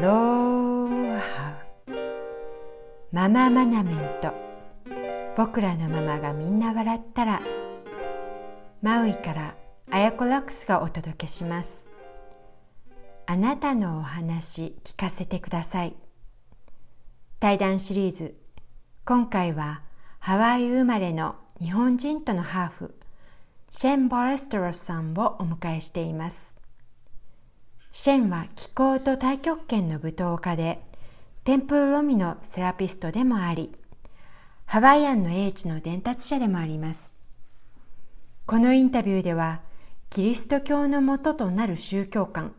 ロハ。マママナメント。僕らのママがみんな笑ったらマウイからアヤコラックスがお届けします。あなたのお話聞かせてください。対談シリーズ。今回はハワイ生まれの日本人とのハーフシェン・ボレストロスさんをお迎えしています。シェンは気候と太極拳の舞踏家でテンプルロミのセラピストでもありハワイアンの英知の伝達者でもあります。このインタビューではキリスト教のもととなる宗教観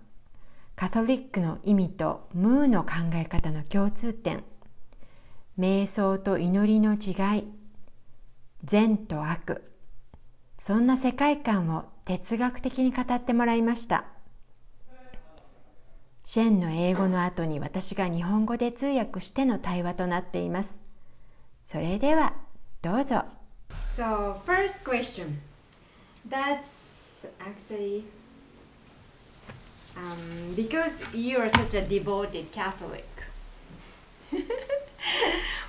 カトリックの意味とムーの考え方の共通点瞑想と祈りの違い善と悪そんな世界観を哲学的に語ってもらいました。シェンの英語の後に私が日本語で通訳しての対話となっていますそれではどうぞ So first question That's actually um, because you are such a devoted Catholic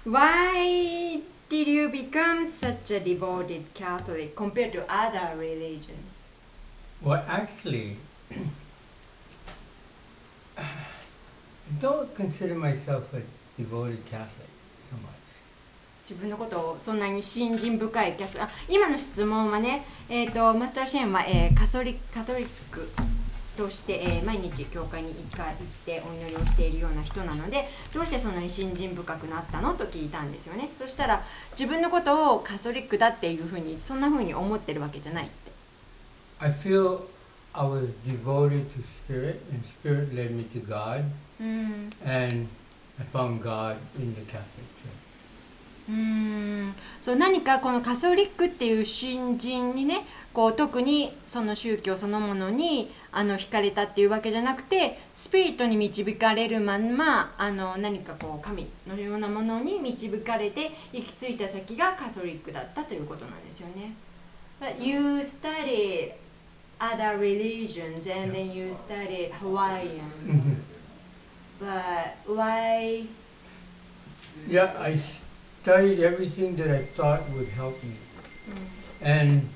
why did you become such a devoted Catholic compared to other religions? Well, actually, don't consider myself a devoted Catholic so much. 自分のことをそんなに信心深いキャスあ今の質問はね、えーと、マスター・シェーンは、えー、カソリカトリックとして、えー、毎日教会に行か行ってお祈りをしているような人なのでどうしてそんなに信心深くなったのと聞いたんですよねそしたら自分のことをカソリックだっていうふうにそんなふうに思ってるわけじゃないって I feel I was devoted to spirit and spirit led me to God、うん、and I found God in the Catholic Church. うんそう何かこのカソリックっていう信心にねこう特にその宗教そのものにあの惹かれたっていうわけじゃなくてスピリットに導かれるまんまあの何かこう神のようなものに導かれて行き着いた先がカトリックだったということなんですよね。But you studied other religions and then you studied Hawaiian. But why? Yeah, I studied everything that I thought would help me. And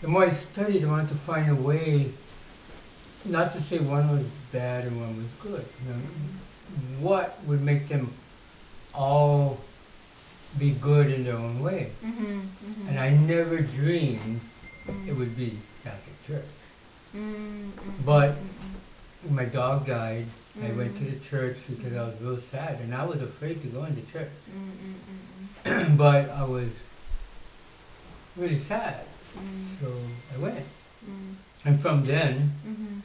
the more I studied, I wanted to find a way, not to say one was bad and one was good. You know, what would make them all be good in their own way? Mm-hmm, mm-hmm. And I never dreamed mm-hmm. it would be Church. Mm-hmm. But mm-hmm. my dog died. I went to the mm-hmm. church because I was real sad, and I was afraid to go into church. but I was really sad. Mm. So I went. Mm. And from then, mm-hmm.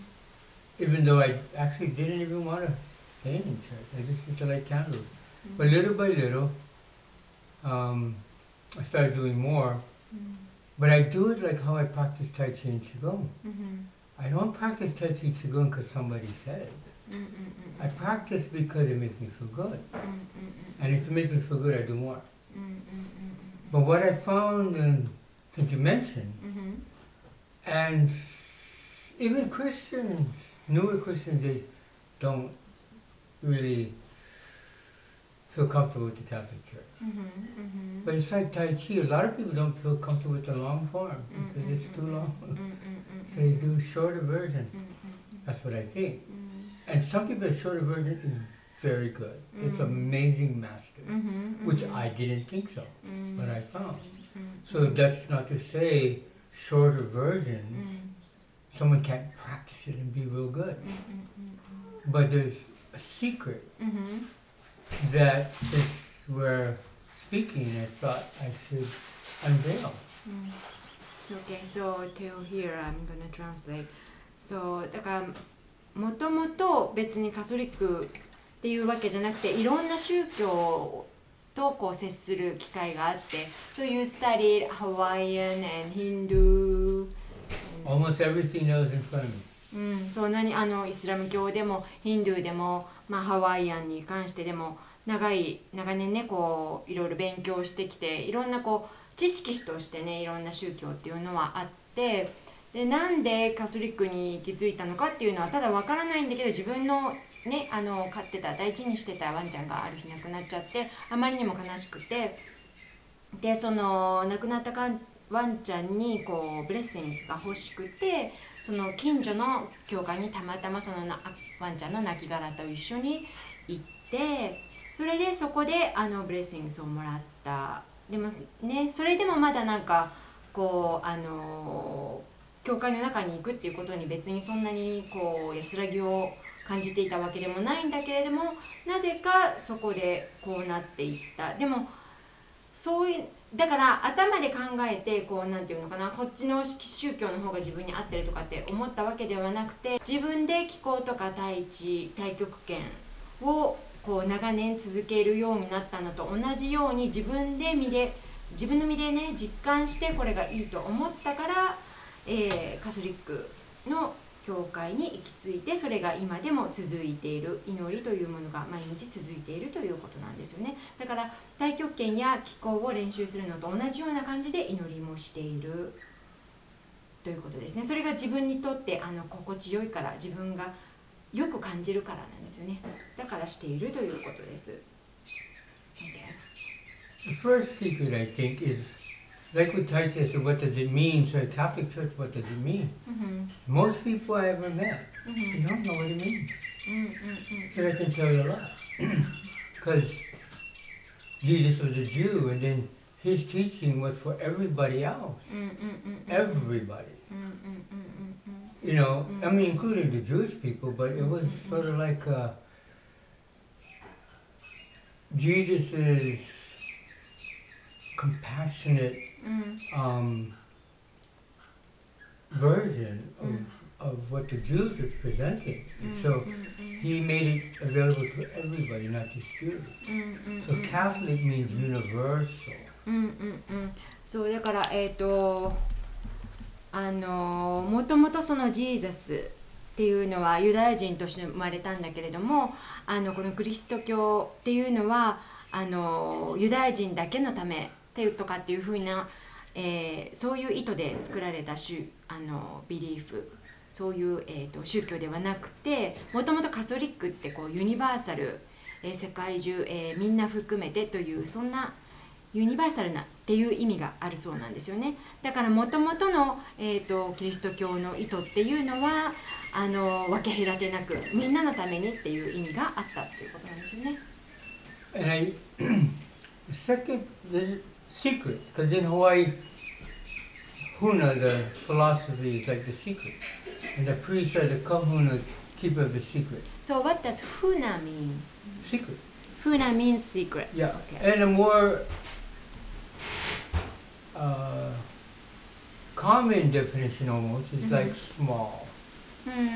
even though I actually didn't even want to stay in church, I just used to light candles. Mm-hmm. But little by little, um, I started doing more. Mm. But I do it like how I practice Tai Chi and Qigong. Mm-hmm. I don't practice Tai Chi and Qigong because somebody said it. Mm-mm-mm. I practice because it makes me feel good. Mm-mm-mm. And if it makes me feel good, I do more. But what I found in since you mentioned, mm-hmm. and even Christians, newer Christians, they don't really feel comfortable with the Catholic Church. Mm-hmm, mm-hmm. But it's like Tai Chi. A lot of people don't feel comfortable with the long form because mm-hmm, it's too mm-hmm, long. Mm-hmm, so they do shorter version. That's what I think. And some people, the shorter version is very good. It's amazing master, which I didn't think so, but I found. So that's not to say shorter versions, someone can't practice it and be real good. Mm-hmm. But there's a secret mm-hmm. that since we're speaking, I thought I should unveil. Mm. So, okay, so till here I'm gonna translate. So だからもともと別にカソリックっていうわけじゃなくていろんな宗教とこう接する機会があって So you studied Hawaiian and Hindu Almost everything else in front of me うん、そう何あのイスラム教でもヒンドゥーでも、まあ、ハワイアンに関してでも長い長年ねこういろいろ勉強してきていろんなこう知識としてねいろんな宗教っていうのはあってでなんでカソリックに行き着いたのかっていうのはただわからないんだけど自分のねあの飼ってた大事にしてたワンちゃんがある日亡くなっちゃってあまりにも悲しくてでその亡くなったかんワンちゃんにこう blessings が欲しくてその近所の教会にたまたまそのなワンちゃんの亡骸と一緒に行ってそれでそこであの blessings をもらった。でもねそれでもまだなんかこうあの教会の中に行くっていうことに別にそんなにこう安らぎを感じていたわけでもないんだけれどもなぜかそこでこうなっていった。でもそういうだから頭で考えてこうなんていうのかなこっちの宗教の方が自分に合ってるとかって思ったわけではなくて自分で気候とか大地太極拳をこう長年続けるようになったのと同じように自分で身で自分の身でね実感してこれがいいと思ったから、えー、カソリックの教会に行き着いてそれが今でも続いている祈りというものが毎日続いているということなんですよね。だから太極拳や気候を練習するのと同じような感じで祈りもしている。ということですね。それが自分にとってあの心地よいから自分がよく感じるからなんですよねだからしているということです The first secret, I think, is like what Tai says, what does it mean? So, a Catholic Church, what does it mean? Mm-hmm. Most people I ever met, Mm-hmm. they don't know what it means. Mm-hmm. So, I can tell you a lot. Because Jesus was a Jew, and then his teaching was for everybody else. Mm-hmm. Everybody. You know, I mean, including the Jewish people, but it was sort of like uh, Jesus's compassionate um, version of, of what the Jews was presenting. And so he made it available to everybody, not just Jews. So Catholic means universal. うんうんうんそうだからえっ、と あのもともとそのジーザスっていうのはユダヤ人として生まれたんだけれどもあのこのクリスト教っていうのはあのユダヤ人だけのためてとかっていうふうな、えーそういう意図で作られた宗あのビリーフ。そういう、えー、と宗教ではなくてもともとカソリックってこうユニバーサル、えー世界中、えーみんな含めてというそんなユニバーサルなっていう意味があるそうなんですよねだからもともとの、えー、とキリスト教の意図っていうのはあの分け隔てなくみんなのためにっていう意味があったっていうことなんですよね And I, the second, the secret, because in Hawaii, Huna, the philosophy is like the secret. And the priests are the kahunas, keeper of the secret. So what does Funa mean? Secret. Funa means secret Yeah. Okay. And a more uh, common definition almost is like small.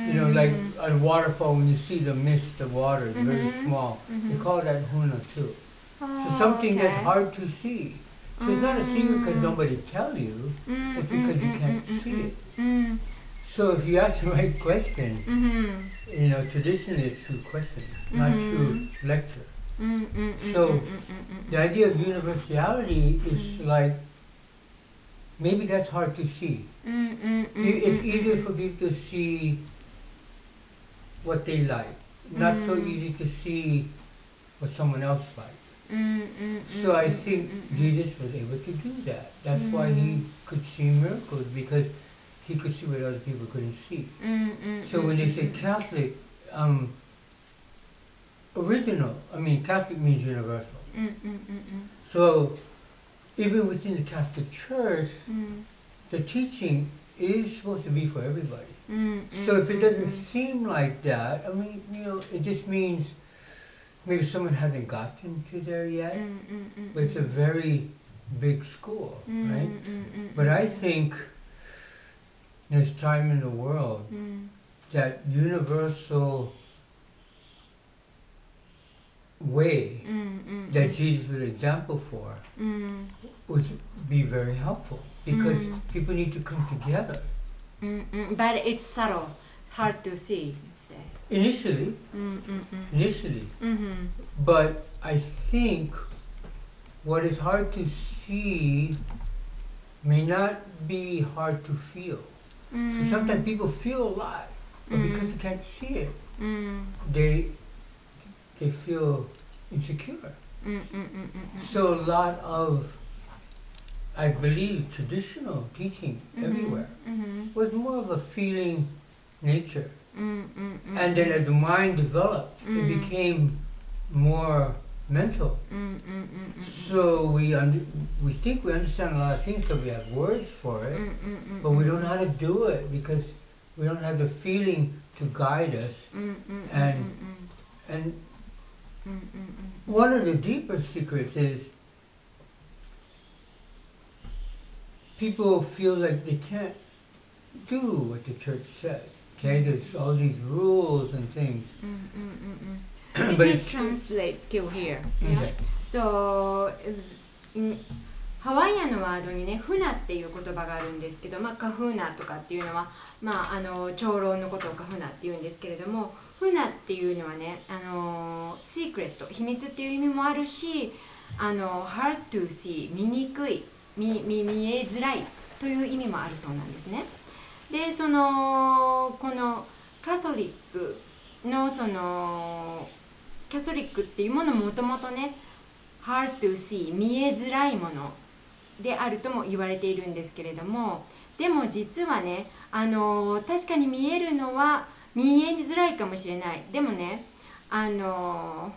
You know, like a waterfall, when you see the mist, the water is very Mhm. small. They Mhm. call that huna too. So Oh, something okay. that's hard to see. So it's not a secret because Mm. nobody tell you. Mm, It's because you mm, can't mm, see mm, it. mm, So if you ask the right questions, mhm, you know, traditionally it's through questions, not through lecture. Mm, mm, mm, So, mm, mm, mm, The idea of universality is like maybe that's hard to see. mm, mm, mm, It's mm, easier for people to see what they like, not so Mm. easy to see what someone else likes. mm, mm, So I mm, think mm, mm, Jesus was able to do that. That's why he could see miracles because he could see what other people couldn't see. mm, mm, So when they say mm, Catholic, um, original, I mean Catholic means universal. mm, mm, mm, mm, So even within the Catholic Church, mm, the teaching is supposed to be for everybody. mm, mm So if it mm, doesn't mm. seem like that, I mean, you know, it just means maybe someone hasn't gotten to there yet, but it's a very big school, right? But I think there's time in the world that universal way mm, mm, that Jesus was an example for mm, would be very helpful because Mm. people need to come together. mm, mm, but it's subtle, hard to see. You say. Initially, Mm, mm, mm. initially, Mhm. but I think what is hard to see may not be hard to feel. So Mm. sometimes people feel a lot, but because Mm. they can't see it, うん they they feel insecure. Mm, mm, mm, so a lot of, I believe, traditional teaching mm-hmm, everywhere mm-hmm. was more of a feeling nature. And then as the mind developed, it became more mental. So we under, we think we understand a lot of things because we have words for it, but we don't know how to do it because we don't have the feeling to guide us. And and one of the deeper secrets is people feel like they can't do what the church says. Okay, there's all these rules and things. but it's, translate till here. Yeah. okay. So, in ハワイアンのワードにね、フナっていう言葉があるんですけど、まあ、カフーナとかっていうのは、まあ、あの長老のことをカフナっていうんですけれども、フナっていうのはね、あのシークレット、秘密っていう意味もあるし、あの hard to see、見にくい、見見見えづらいという意味もあるそうなんですね。で、その、このカトリックのその、キャソリックっていうものももともとね hard to see 見えづらいものであるとも言われているんですけれどもでも実はねあの確かに見えるのは見えづらいかもしれない。でもねあの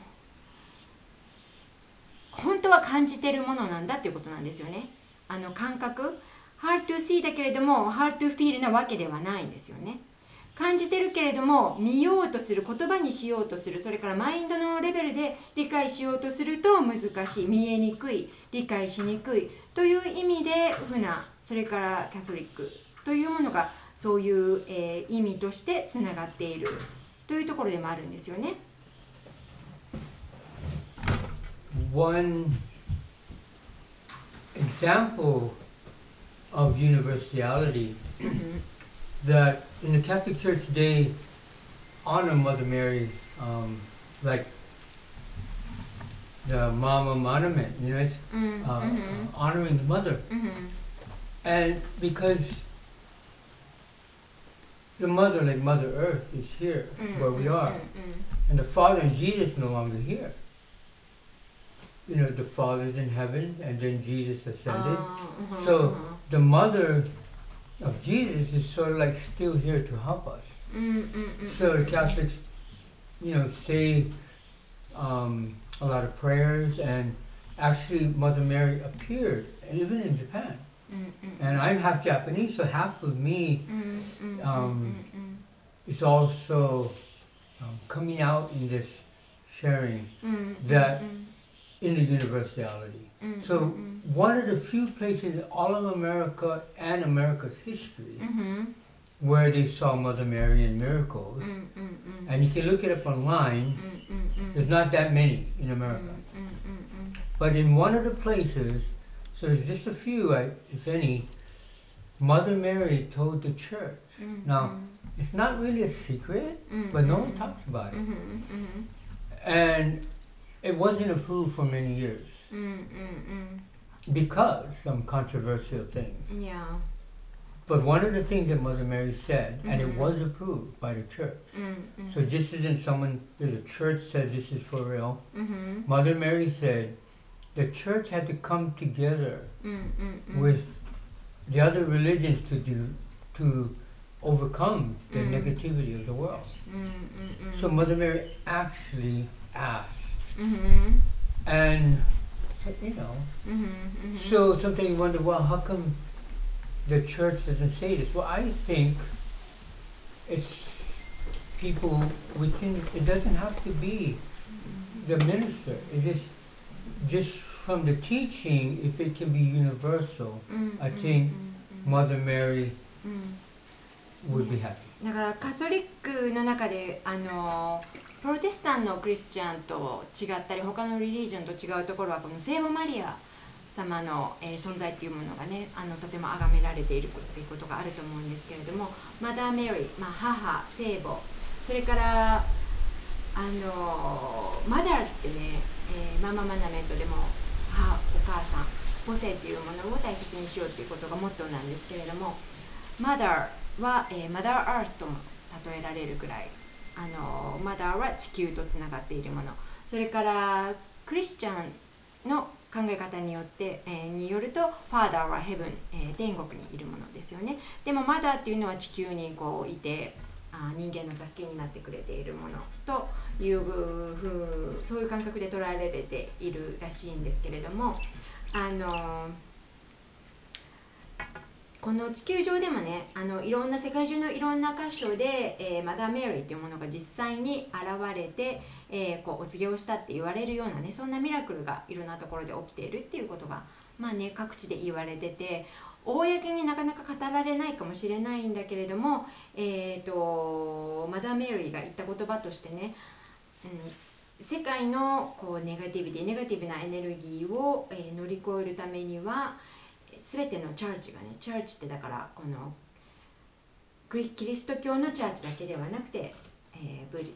本当は感じてるものなんだっていうことなんですよね。あの感覚。Hard to see だけれども hard to feel なわけではないんですよね。感じてるけれども見ようとする言葉にしようとするそれからマインドのレベルで理解しようとすると難しい見えにくい理解しにくいという意味でフナそれからキャトリックというものがそういう、えー意味としてつながっているというところでもあるんですよね。one example of universality that in the Catholic Church they honor Mother Mary um, like the Mama Monument, you know, it's うん uh, うん honoring the Mother. うん And because the mother, like Mother Earth, is here mm, where we mm, are. Mm, mm. And the Father and Jesus no longer here. You know, the Father is in heaven and then Jesus ascended. Oh, uh-huh, so uh-huh. the mother of Jesus is sort of like still here to help us. so the Catholics, you know, say um, a lot of prayers and actually Mother Mary appeared even in Japan. And I'm half Japanese, so half of me um, is also um, coming out in this sharing that in the universality. So one of the few places in all of America and America's history where they saw Mother Mary and miracles. Mm, mm. And you can look it up online. There's not that many in America. But in one of the places, so there's just a few, if any. Mother Mary told the church. Mm-hmm. Now, it's not really a secret, mm-hmm. but no one mm-hmm. talks about it. Mm-hmm. Mm-hmm. And it wasn't approved for many years because some controversial things. Yeah. But one of the things that Mother Mary said, mm-hmm. and it was approved by the church. Mm-hmm. So this isn't someone the church said this is for real. Mm-hmm. Mother Mary said, the church had to come together mm, mm, mm, with the other religions to do to overcome the mm. negativity of the world. Mm, so Mother Mary actually asked, mm-hmm. and you know, mm-hmm, mm-hmm. so sometimes you wonder, well, how come the church doesn't say this? Well, I think it's people within. It doesn't have to be mm-hmm. the minister. It is just from the teaching. If it can be universal, うん I think うん Mother Mary うん would be happy. だからカソリックの中であのプロテスタントのクリスチャンと違ったり他のリリージョンと違うところはこの聖母マリア様の、えー存在っていうものがねあのとても崇められているっていうことがあると思うんですけれどもマダー・メリー、まあ、母聖母それからあのマダーってね、えーマママナメントでも母お母さん母性っていうものを大切にしようっていうことがモットーなんですけれどもマダーは、えーマダーアースとも例えられるぐらいあのマダーは地球とつながっているもの。それからクリスチャンの考え方によって、えー、によるとファーダーはヘブン、えー、天国にいるものですよね。でもマダーっていうのは地球にこういてあ人間の助けになってくれているものというふうそういう感覚で捉えられているらしいんですけれどもあのこの地球上でもねあのいろんな世界中のいろんな箇所で、えー、マダー・メリーっていうものが実際に現れて、えー、こうお告げをしたって言われるようなねそんなミラクルがいろんなところで起きているっていうことがまあね各地で言われてて公になかなか語られないかもしれないんだけれども、えーと、マダー・メリーが言った言葉としてね、うん、世界のこうネガティブでネガティブなエネルギーを、えー、乗り越えるためには全てのチャーチがねチャーチってだからこのキリスト教のチャーチだけではなくて、えー、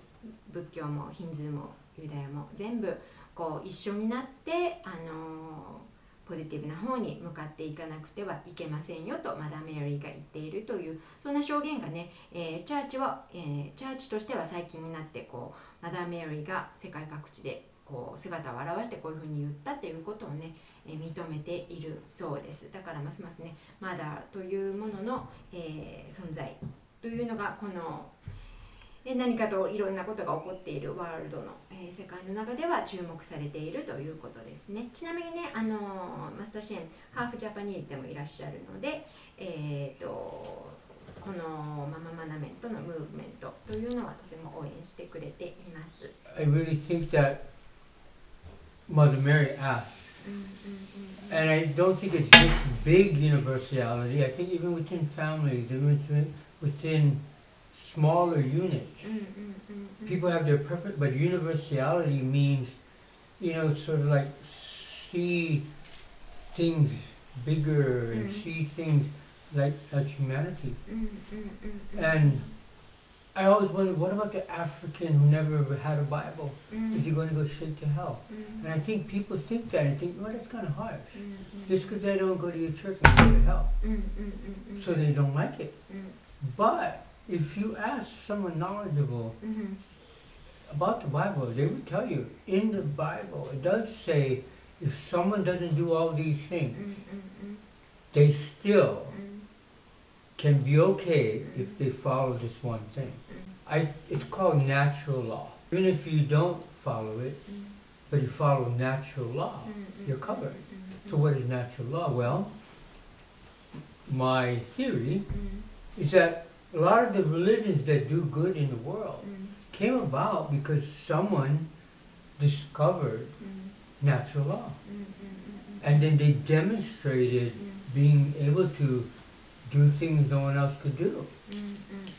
仏教もヒンズーもユダヤも全部こう一緒になって、あのー、ポジティブな方に向かっていかなくてはいけませんよとマダメアリーが言っているというそんな証言がね、えー、チャーチは、え、チャーチとしては最近になってこうマダーメアリーが世界各地でこう姿を現してこういうふうに言ったっていうことをねえ認めているそうです。だからますますねマダーというものの、えー、存在というのがこのえ何かといろんなことが起こっているワールドの、えー、世界の中では注目されているということですね。ちなみにねあのマスターシェンハーフジャパニーズでもいらっしゃるのでえっ、ー、とこのマママナメントのムーブメントというのはとても応援してくれています。I really think that Mother Mary asked And I don't think it's this big universality. I think even within families, even within, within smaller units, people have their perfect, but universality means, you know, sort of like see things bigger and see things like as humanity. And I always wondered, what about the African who never had a Bible? Mm. Is he going to go straight to hell? Mm. And I think people think that and think, well, that's kind of harsh. Mm-hmm. Just because they don't go to your church and go to hell. Mm-hmm. So they don't like it. Mm. But if you ask someone knowledgeable mm-hmm. about the Bible, they would tell you, in the Bible, it does say, if someone doesn't do all these things, they still can be okay if they follow this one thing. Mm-hmm. I, it's called natural law. Even if you don't follow it, mm-hmm. but you follow natural law, mm-hmm. you're covered. So what is natural law? Well, my theory is that a lot of the religions that do good in the world came about because someone discovered natural law. And then they demonstrated being able to do things no one else could do.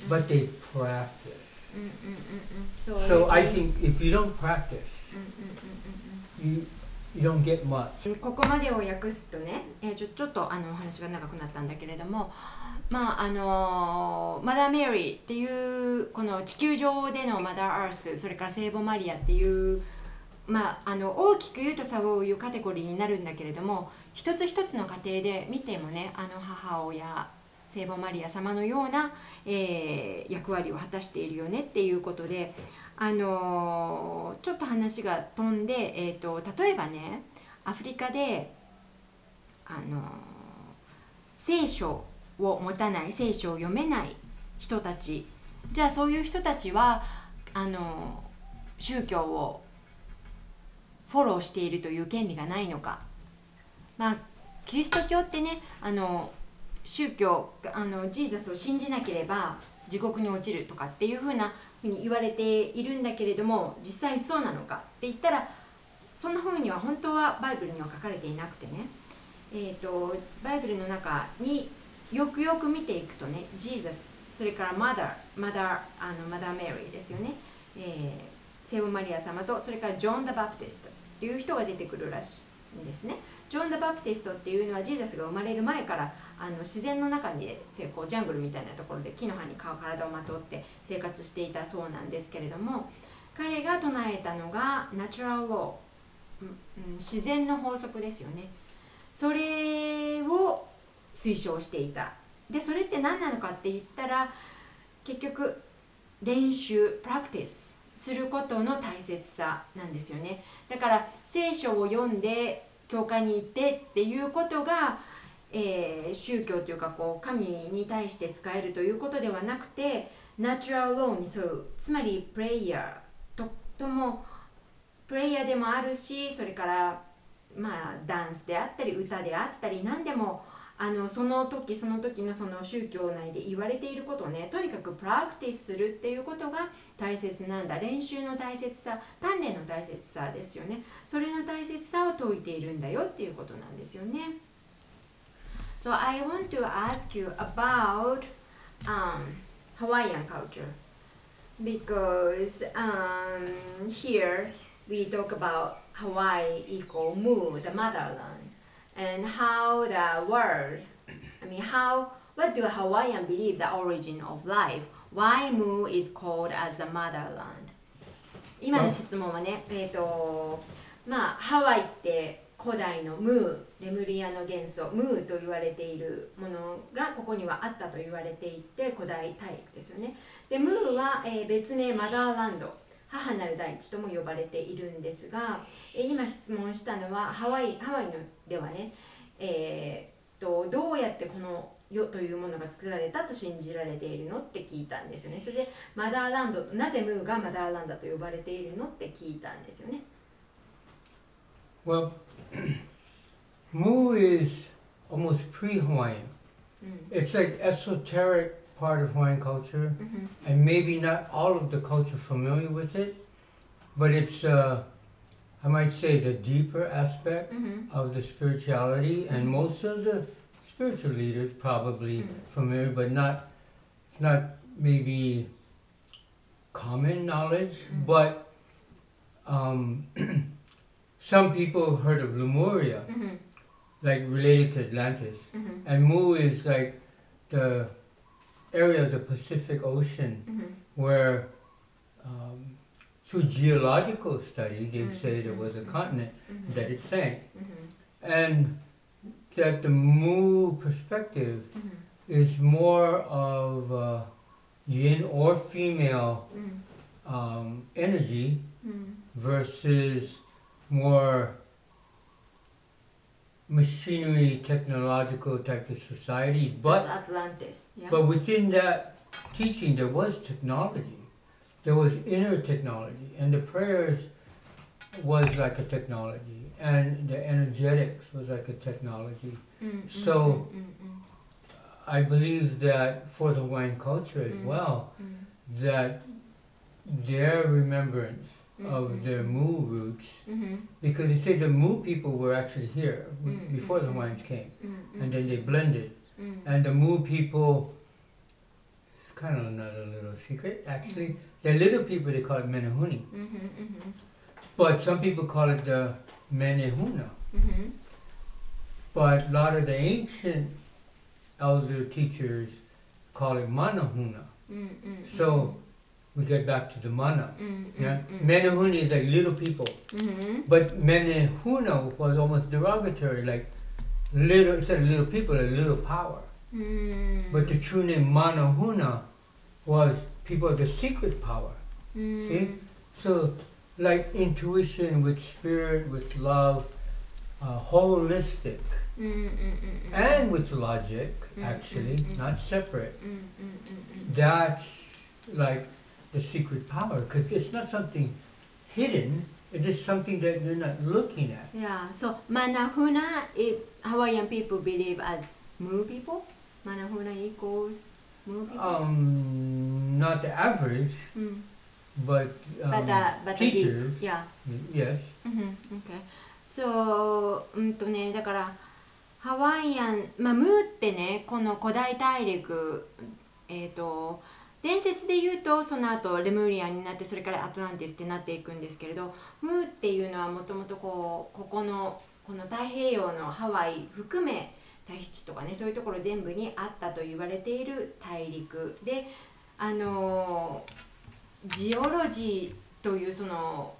But they practice. So, so I think if you don't practice, you you don't get much. ここまでを訳すとね、えー、ちょちょっとあのお話が長くなったんだけれども、まああのマダー・メリーっていうこの地球上でのマダー・アースそれから聖母マリアっていうまあ、あの大きく言うとそういうカテゴリーになるんだけれども一つ一つの家庭で見てもねあの母親聖母マリア様のような、えー、役割を果たしているよねっていうことで、あのー、ちょっと話が飛んで、えーと、例えばねアフリカで、あのー、聖書を持たない聖書を読めない人たちじゃあそういう人たちはあの宗教をフォローしているという権利がないのか。まあキリスト教ってねあの宗教あのジーザスを信じなければ地獄に落ちるとかっていうふうなふうに言われているんだけれども実際にそうなのかって言ったらそんなふうには本当はバイブルには書かれていなくてね、えーと、バイブルの中によくよく見ていくとねジーザスそれからマダーマダーあのマダーメリーですよね、えー、聖母マリア様とそれからジョン・ダ・バプティストという人が出てくるらしいんですね。ジョン・ダ・バプテストっていうのはジーザスが生まれる前からあの自然の中にこうジャングルみたいなところで木の葉に体をまとって生活していたそうなんですけれども彼が唱えたのがナチュラルロー、自然の法則ですよね。それを推奨していた。でそれって何なのかって言ったら結局練習プラクティスすることの大切さなんですよね。だから聖書を読んで教会に行ってっていうことが、えー、宗教というかこう神に対して使えるということではなくてナチュラルローンに沿うつまりプレイヤーとともプレイヤーでもあるしそれからまあダンスであったり歌であったり何でもあのその時その時のその宗教内で言われていることをねとにかくプラクティスするっていうことが大切なんだ。練習の大切さ鍛錬の大切さですよね。それの大切さを説いているんだよっていうことなんですよね。So I want to ask you about um, Hawaiian culture because um, here we talk about Hawaii equal Mu, the motherland and how the world, I mean, how, what do Hawaiian believe the origin of life? Why Mu is called as the motherland? 今の質問はね、えっ、ー、と、まあ、ハワイって 古代のムー、レムリアの元素、ムーと言われているものがここにはあったと言われていて、古代大陸ですよね。で、ムーは、えー、別名マダーランド。母なる大地とも呼ばれているんですが、え今質問したのはハワイハワイのではね、えー、とどうやってこの世というものが作られたと信じられているのって聞いたんですよねそれでマダーランドなぜムーがマダーランドと呼ばれているのって聞いたんですよね Well, Mu is almost pre-Hawaiian. Mm. It's like esoteric part of Hawaiian culture, mm-hmm. and maybe not all of the culture familiar with it, but it's, uh, I might say, the deeper aspect mm-hmm. of the spirituality, mm-hmm. and most of the spiritual leaders probably mm-hmm. familiar, but not, not maybe common knowledge, mm-hmm. but um, some people heard of Lemuria, mm-hmm. like related to Atlantis, and Mu is like the area of the Pacific Ocean mm-hmm. where um, through geological study they mm-hmm. say there was a continent mm-hmm. that it sank. Mm-hmm. And that the Mu perspective mm-hmm. is more of uh, yin or female um, energy versus more machinery, technological type of society. But That's Atlantis. Yeah. but within that teaching, there was technology. There was inner technology, and the prayers was like a technology, and the energetics was like a technology. Mm, mm so. Mm, mm, mm, I believe that for the Hawaiian culture as well, that their remembrance mm-hmm. of their Mu roots mm-hmm. because they say the Mu people were actually here mm-hmm. before the Hawaiians came, mm-hmm. and then they blended, mm-hmm. and the Mu people. It's kind of another little secret, actually. Mm-hmm. The little people they call it Menehuni, but some people call it the Menehuna. But a lot of the ancient elder teachers call it Manahuna. So we get back to the mana. Mm, yeah? mm, Menehuni is like little people. Mm-hmm. But Menehuna was almost derogatory, like little, instead of little people, like little power. Mm. But the true name Manahuna was people of the secret power. Mm. See? So, like intuition with spirit, with love, uh, holistic. Mm, mm, and with logic, actually, not separate. That's like the secret power because it's not something hidden. It is something that you're not looking at. Yeah. So Manahuna, if Hawaiian people believe as Mu people, Manahuna equals Mu people. Um, not the average, mm. but um, but, uh, but teachers. The, yeah. Yes. Mm-hmm. Okay. So うんとねだからハワイアンまあムーってねこの古代大陸えっ、ー、と伝説で言うとその後レムリアになってそれからアトランティスってなっていくんですけれどムーっていうのはもともとこうここのこの太平洋のハワイ含めタヒチとかねそういうところ全部にあったと言われている大陸であのジオロジーというその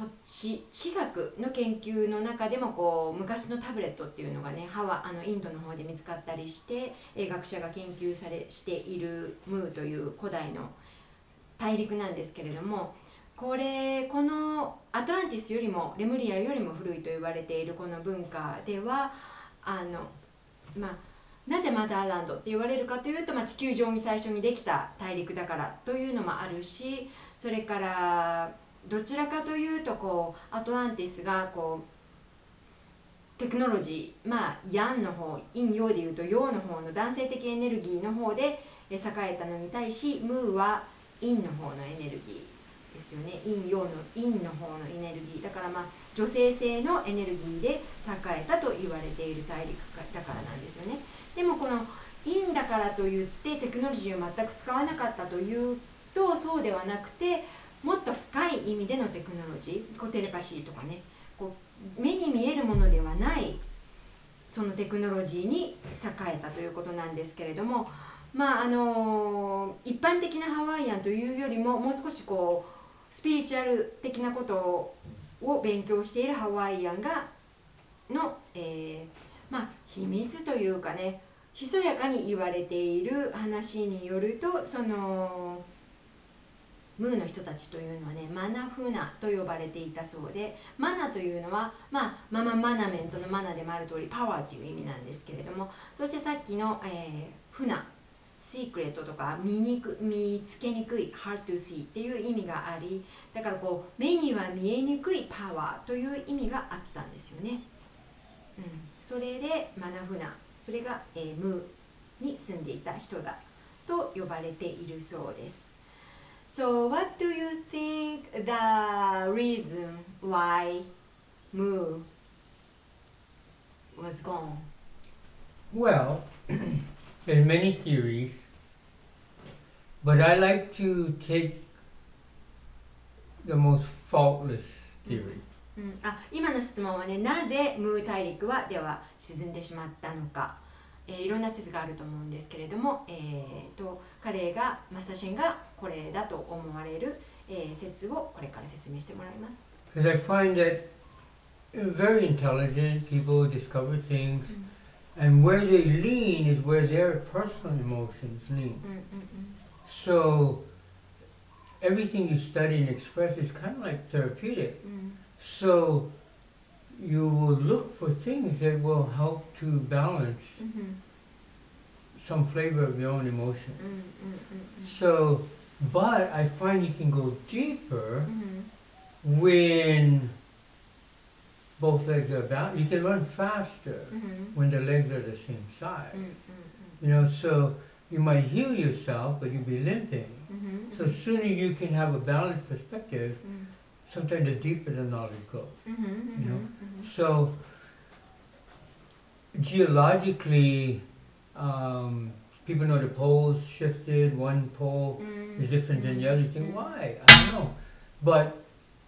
土地地学の研究の中でもこう昔のタブレットっていうのがねハワあのインドの方で見つかったりして学者が研究されしているムーという古代の大陸なんですけれどもこれこのアトランティスよりもレムリアよりも古いと言われているこの文化ではあのまあなぜマダーランドって言われるかというと、まあ、地球上に最初にできた大陸だからというのもあるしそれからどちらかというとこうアトランティスがこうテクノロジーまあヤンの方陰陽でいうと陽の方の男性的エネルギーの方で栄えたのに対しムーは陰の方のエネルギーですよね。陰陽の陰の方のエネルギー。だからまあ女性性のエネルギーで栄えたと言われている大陸だからなんですよね。でもこの陰だからといってテクノロジーを全く使わなかったというとそうではなくてもっと深い意味でのテクノロジーこうテレパシーとかね。こう目に見えるものではないそのテクノロジーに栄えたということなんですけれども。まああの一般的なハワイアンというよりももう少しこうスピリチュアル的なことを勉強しているハワイアンがの、えー、まあ秘密というかねひそやかに言われている話によるとそのムーの人たちというのはねマナフナと呼ばれていたそうでマナというのは、まあ、マママナメントのマナでもある通りパワーという意味なんですけれどもそしてさっきの、えー、フナシークレットとか見にく見つけにくい hard to see っていう意味がありだからこう目には見えにくいパワーという意味があったんですよね、うん、それでマナフナそれが、えー、ムーに住んでいた人だと呼ばれているそうです。So what do you think the reason why Mu was gone? Well, there's many theories, but I like to take the most faultless theory. うん、あ今の質問はねなぜムー大陸はでは沈んでしまったのか、えー、いろんな説があると思うんですけれども、えーと、彼がマサシェンがこれだと思われる、えー、説をこれから説明してもらいます。Because I find that very intelligent people discover things、うん、and where they lean is where their personal emotions lean、うんうんうん、so everything you study and express is kind of like therapeutic、うん So you will look for things that will help to balance mm-hmm. some flavor of your own emotion. Mm-hmm. So, but I find you can go deeper mm-hmm. when both legs are balanced. You can run faster mm-hmm. when the legs are the same size. Mm-hmm. You know, so you might heal yourself, but you'll be limping. Mm-hmm. So sooner you can have a balanced perspective sometimes the deeper the knowledge goes. Mm-hmm, mm-hmm, you know, mm-hmm. so geologically, um, people know the poles shifted. One pole is different than the other. You think why? I don't know, but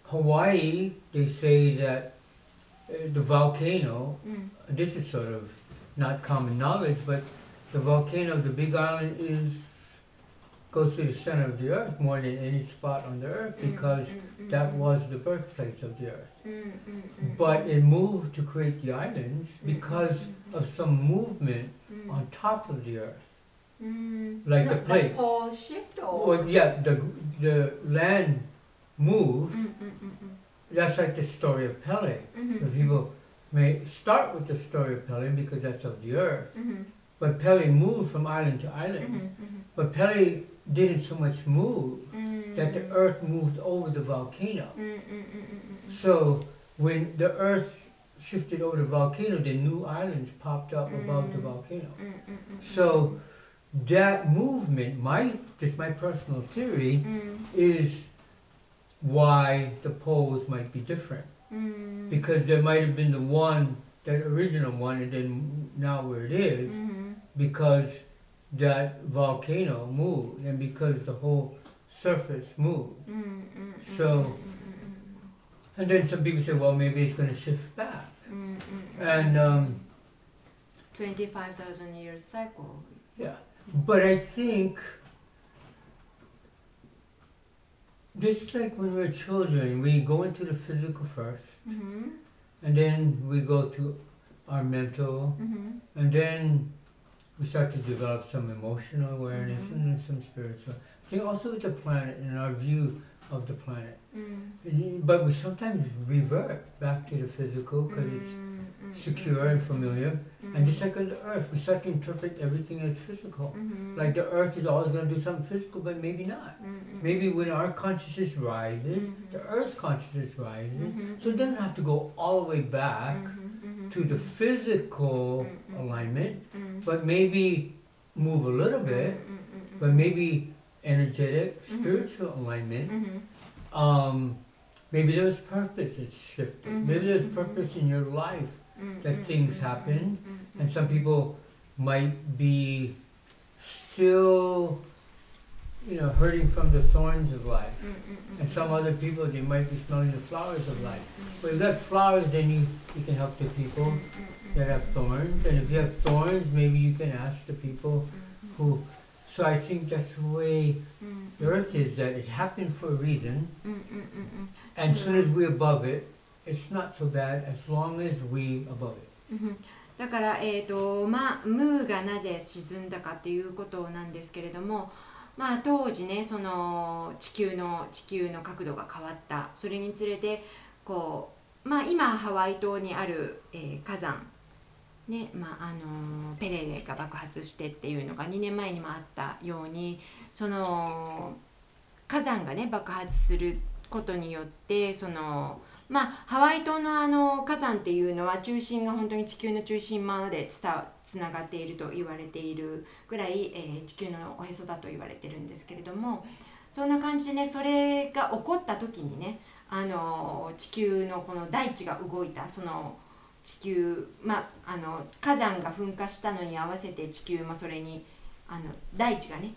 Hawaii, they say that uh, the volcano. Mm. This is sort of not common knowledge, but the volcano of the Big Island is goes to the center of the earth more than any spot on the earth mm, because mm, mm, that mm. was the birthplace of the earth. Mm, mm, but it moved to create the islands because of some movement on top of the earth. Like the plate. The pole shift or? Well, yeah, the, the land moved. That's like the story of Pele. Mm-hmm. People may start with the story of Pele because that's of the earth. Mm-hmm. But Pele moved from island to island. Mm-hmm, mm-hmm. but Pele didn't so much move mm. that the earth moved over the volcano. Mm, mm, mm, mm, so when the earth shifted over the volcano, the new islands popped up above the volcano. So that movement, my just my personal theory, is why the poles might be different. Because there might have been the one, that original one, and then now where it is, mm-hmm. because that volcano moved and because the whole surface moved. Mm-mm-mm-mm. So, mm, mm, mm, and then some people say, well, maybe it's going to shift back. Mm, mm, And um, 25,000 years cycle. Yeah. But I think just like when we're children, we go into the physical 1st mm-hmm. and then we go to our mental, mm-hmm. and then we start to develop some emotional awareness mm-hmm. and then some spiritual. I think also with the planet and our view of the planet. Mm. But we sometimes revert back to the physical because mm. it's secure mm. and familiar. Mm. And just like on the earth, we start to interpret everything as physical. Mm-hmm. Like the earth is always going to do something physical, but maybe not. Mm-hmm. Maybe when our consciousness rises, mm-hmm. the earth's consciousness rises. Mm-hmm. So it doesn't have to go all the way back mm-hmm to the physical mm-hmm. alignment, mm-hmm. but maybe move a little mm, bit, mm, mm, but maybe energetic, mm-hmm. spiritual alignment. Mm-hmm. Um, maybe there's purpose that's shifted. Mm-hmm. Maybe there's purpose in your life that things happen, and some people might be still you know, hurting from the thorns of life. うんうん And some other people, they might be smelling the flowers of life. But if that's flowers, then you, you can help the people that have thorns. And if you have thorns, maybe you can ask the people who. So I think that's the way the earth is, that it happened for a reason. うんうんうん And as So- soon as we're above it, it's not so bad as long as we above it. うんだから、えーとまあ、ムーがなぜ沈んだかっていうことなんですけれども、 まあ、当時ねその地球の地球の角度が変わった。それにつれてこう、まあ、今ハワイ島にある、えー火山、ねまああのーペレレが爆発してっていうのが2年前にもあったようにその火山がね爆発することによってそのまあ、ハワイ島のあの火山っていうのは中心が本当に地球の中心までつながっていると言われているぐらい、えー地球のおへそだと言われてるんですけれどもそんな感じでねそれが起こった時にねあの地球のこの大地が動いたその地球、まあ、あの火山が噴火したのに合わせて地球もそれにあの大地がね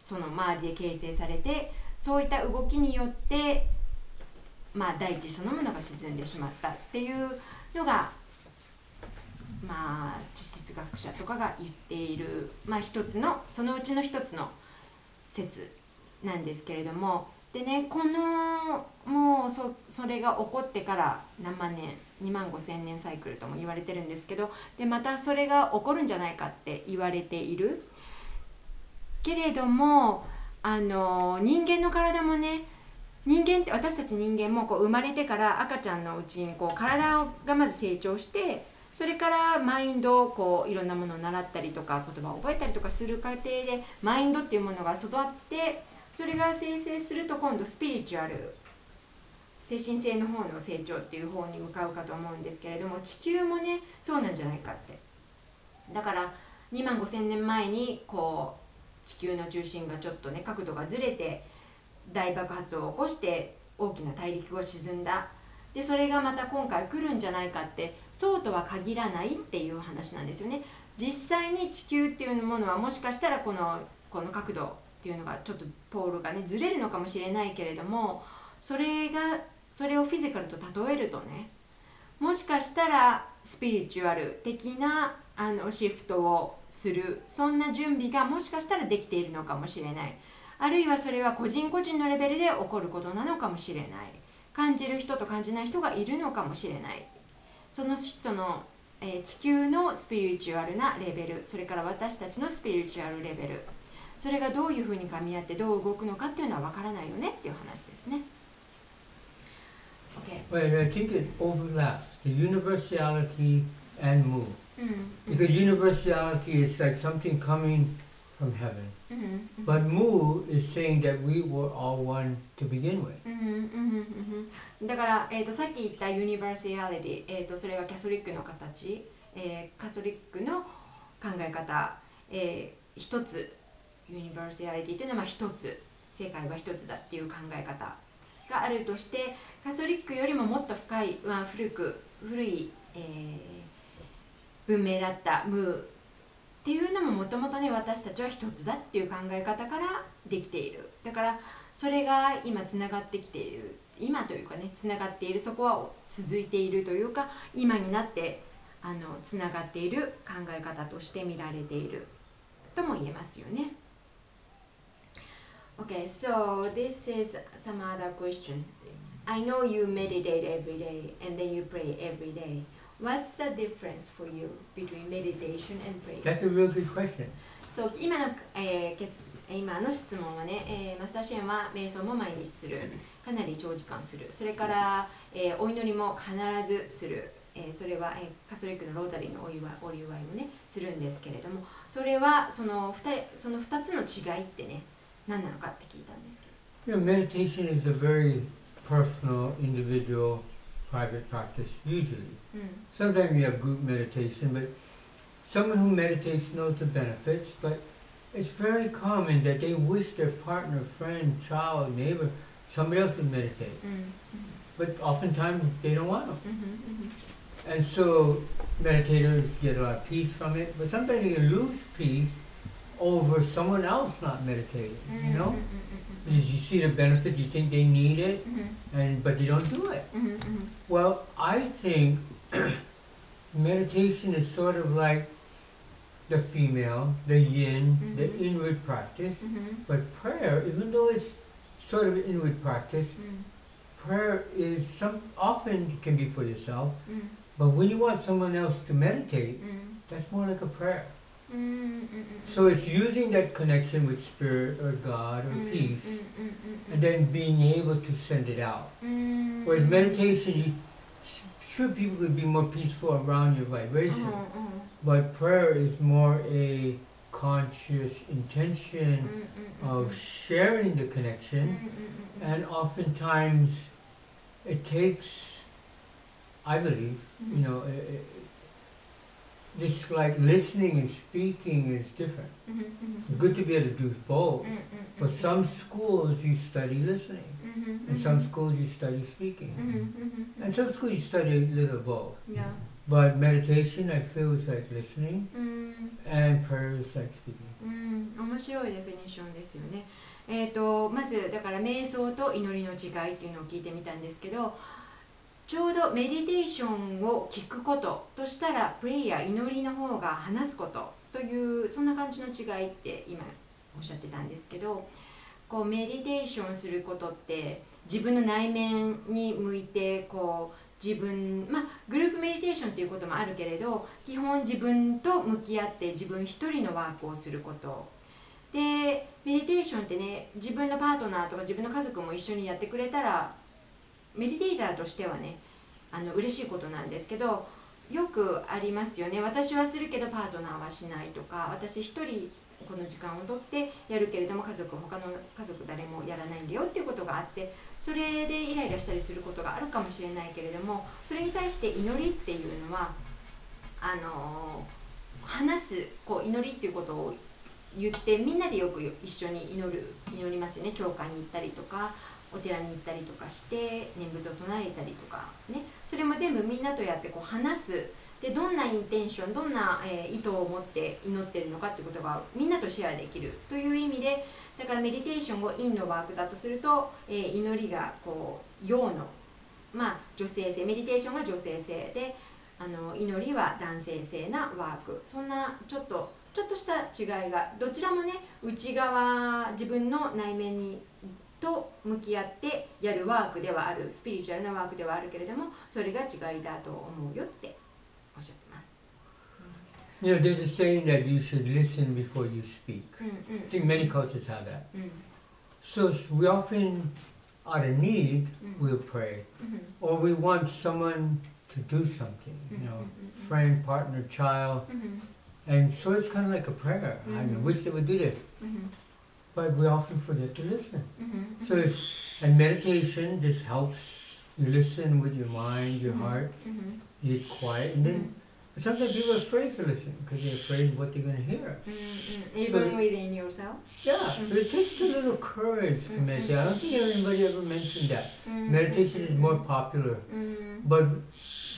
その周りで形成されてそういった動きによってまあ、大地そのものが沈んでしまったっていうのがまあ地質学者とかが言っている、まあ、一つのそのうちの一つの説なんですけれどもでねこのもうそそれが起こってから何万年2万5千年サイクルとも言われてるんですけどでまたそれが起こるんじゃないかって言われているけれどもあの人間の体もね人間って私たち人間もこう生まれてから赤ちゃんのうちにこう体がまず成長してそれからマインドをこういろんなものを習ったりとか言葉を覚えたりとかする過程でマインドっていうものが育ってそれが生成すると今度スピリチュアル精神性の方の成長っていう方に向かうかと思うんですけれども地球もねそうなんじゃないかって。だから2万5千年前にこう地球の中心がちょっとね角度がずれて大爆発を起こして大きな大陸が沈んだ。でそれがまた今回来るんじゃないかってそうとは限らないっていう話なんですよね。実際に地球っていうものはもしかしたらこのこの角度っていうのがちょっとポールがねずれるのかもしれないけれどもそれがそれをフィジカルと例えるとねもしかしたらスピリチュアル的なあのシフトをするそんな準備がもしかしたらできているのかもしれない。あるいはそれは個人個人のレベルで起こることなのかもしれない。感じる人と感じない人がいるのかもしれない。その人の、えー地球のスピリチュアルなレベルそれから私たちのスピリチュアルレベル。それがどういうふうに噛み合ってどう動くのかっていうのは分からないよねっていう話ですね。OK But I think it overlaps the universality and move. うん Because universality is like something coming from heaven. うんうん But Mu is saying that we were all one to begin with. だから、えー、とさっき言ったユニバーサリティ、えー、とそれはキャソリックの形、えーカソリックの考え方、えー一つ。ユニバーサリティというのはまあ一つ。世界は一つだっていう考え方があるとしてカソリックよりももっと深い、まあ、古く古い、えー文明だったムーっていうのももともとね私たちは一つだっていう考え方からできているだからそれが今つながってきている今というかねつながっているそこは続いているというか今になってあのつながっている考え方として見られているとも言えますよね。OK Okay, so this is some other question. I know you meditate every day and then you pray every day. What's the difference for you between meditation and prayer? That's a real good question. そう今の、えー今の質問はね、えーマスターシェンは瞑想も毎日するかなり長時間するそれから、えーお祈りも必ずする、えーそれは、えーカソリックのローザリーのお祝いお祝いもねするんですけれどもそれはその 2, その2つの違いってね何なのかって聞いたんですけど You know, meditation is a very personal, individual, private practice, usually. うん Sometimes you have group meditation, but someone who meditates knows the benefits, but it's very common that they wish their partner, friend, child, neighbor, somebody else would meditate. Mm-hmm. But oftentimes they don't want to. Mm-hmm, mm-hmm. And so meditators get a lot of peace from it, but sometimes you lose peace over someone else not meditating, mm-hmm. you know? Mm-hmm, because mm-hmm. you see the benefit, you think they need it, and but they don't do it. Well, I think meditation is sort of like the female, the yin, mm-hmm. the inward practice. Mm-hmm. But prayer, even though it's sort of inward practice, mm. prayer is some often can be for yourself. Mm. But when you want someone else to meditate, mm. that's more like a prayer. Mm, mm, mm, so it's using that connection with spirit or God or peace, and then being able to send it out. Whereas meditation, you sure people could be more peaceful around your vibration, mm-hmm, mm-hmm. but prayer is more a conscious intention mm, mm, mm, of sharing the connection, and oftentimes it takes, I believe, you know, just like listening and speaking is different. Mm-hmm, mm-hmm. Good mm-hmm. to be able to do both, mm-hmm, but some schools you study listening. うんうん and some schools you study speaking, うんうんうん and some schools you study a little both. うんいや But meditation, I feel, is like listening, うん and prayer is like speaking. うん面白いデフィニッションですよね。えー、とまずだから瞑想と祈りの違いっていうのを聞いてみたんですけどちょうどメディテーションを聞くこととしたらプレイヤー祈りの方が話すことというそんな感じの違いって今おっしゃってたんですけどこうメディテーションすることって自分の内面に向いてこう自分まあグループメディテーションっていうこともあるけれど基本自分と向き合って自分一人のワークをすること。でメディテーションってね自分のパートナーとか自分の家族も一緒にやってくれたらメディテーターとしてはねあの嬉しいことなんですけどよくありますよね。私はするけどパートナーはしないとか私一人この時間をとってやるけれども家族他の家族誰もやらないんだよっていうことがあってそれでイライラしたりすることがあるかもしれないけれどもそれに対して祈りっていうのはあの話すこう祈りっていうことを言ってみんなでよく一緒に祈る祈りますよね。教会に行ったりとかお寺に行ったりとかして念仏を唱えたりとかね。それも全部みんなとやってこう話すでどんなインテンションどんな、えー意図を持って祈ってるのかってことがみんなとシェアできるという意味でだからメディテーションを陰のワークだとすると、えー祈りがこう陽のまあ女性性メディテーションは女性性であの祈りは男性性なワーク。そんなちょっとちょっとした違いがどちらもね内側自分の内面にと向き合ってやるワークではあるスピリチュアルなワークではあるけれどもそれが違いだと思うよって。おっしゃってます。 You know, there's a saying that you should listen before you speak. うん I think many cultures have that. うんうん So we often, out of need, うん we'll pray, うん or we want someone to do something. You know, friend, partner, child, うん and so it's kind of like a prayer. I Mhm. wish they would do this, うん but we often forget to listen. うん So it's and meditation just helps you listen with your mind, your Mhm. heart, He's quiet. And then sometimes people are afraid to listen because they're afraid of what they're going to hear. Mm-hmm. Even so, within yourself? Yeah. Mm-hmm. So mm. it takes a little courage to mm-hmm. meditate. I don't think anybody ever mentioned that. Mm-hmm. Meditation is more popular. Mm-hmm. But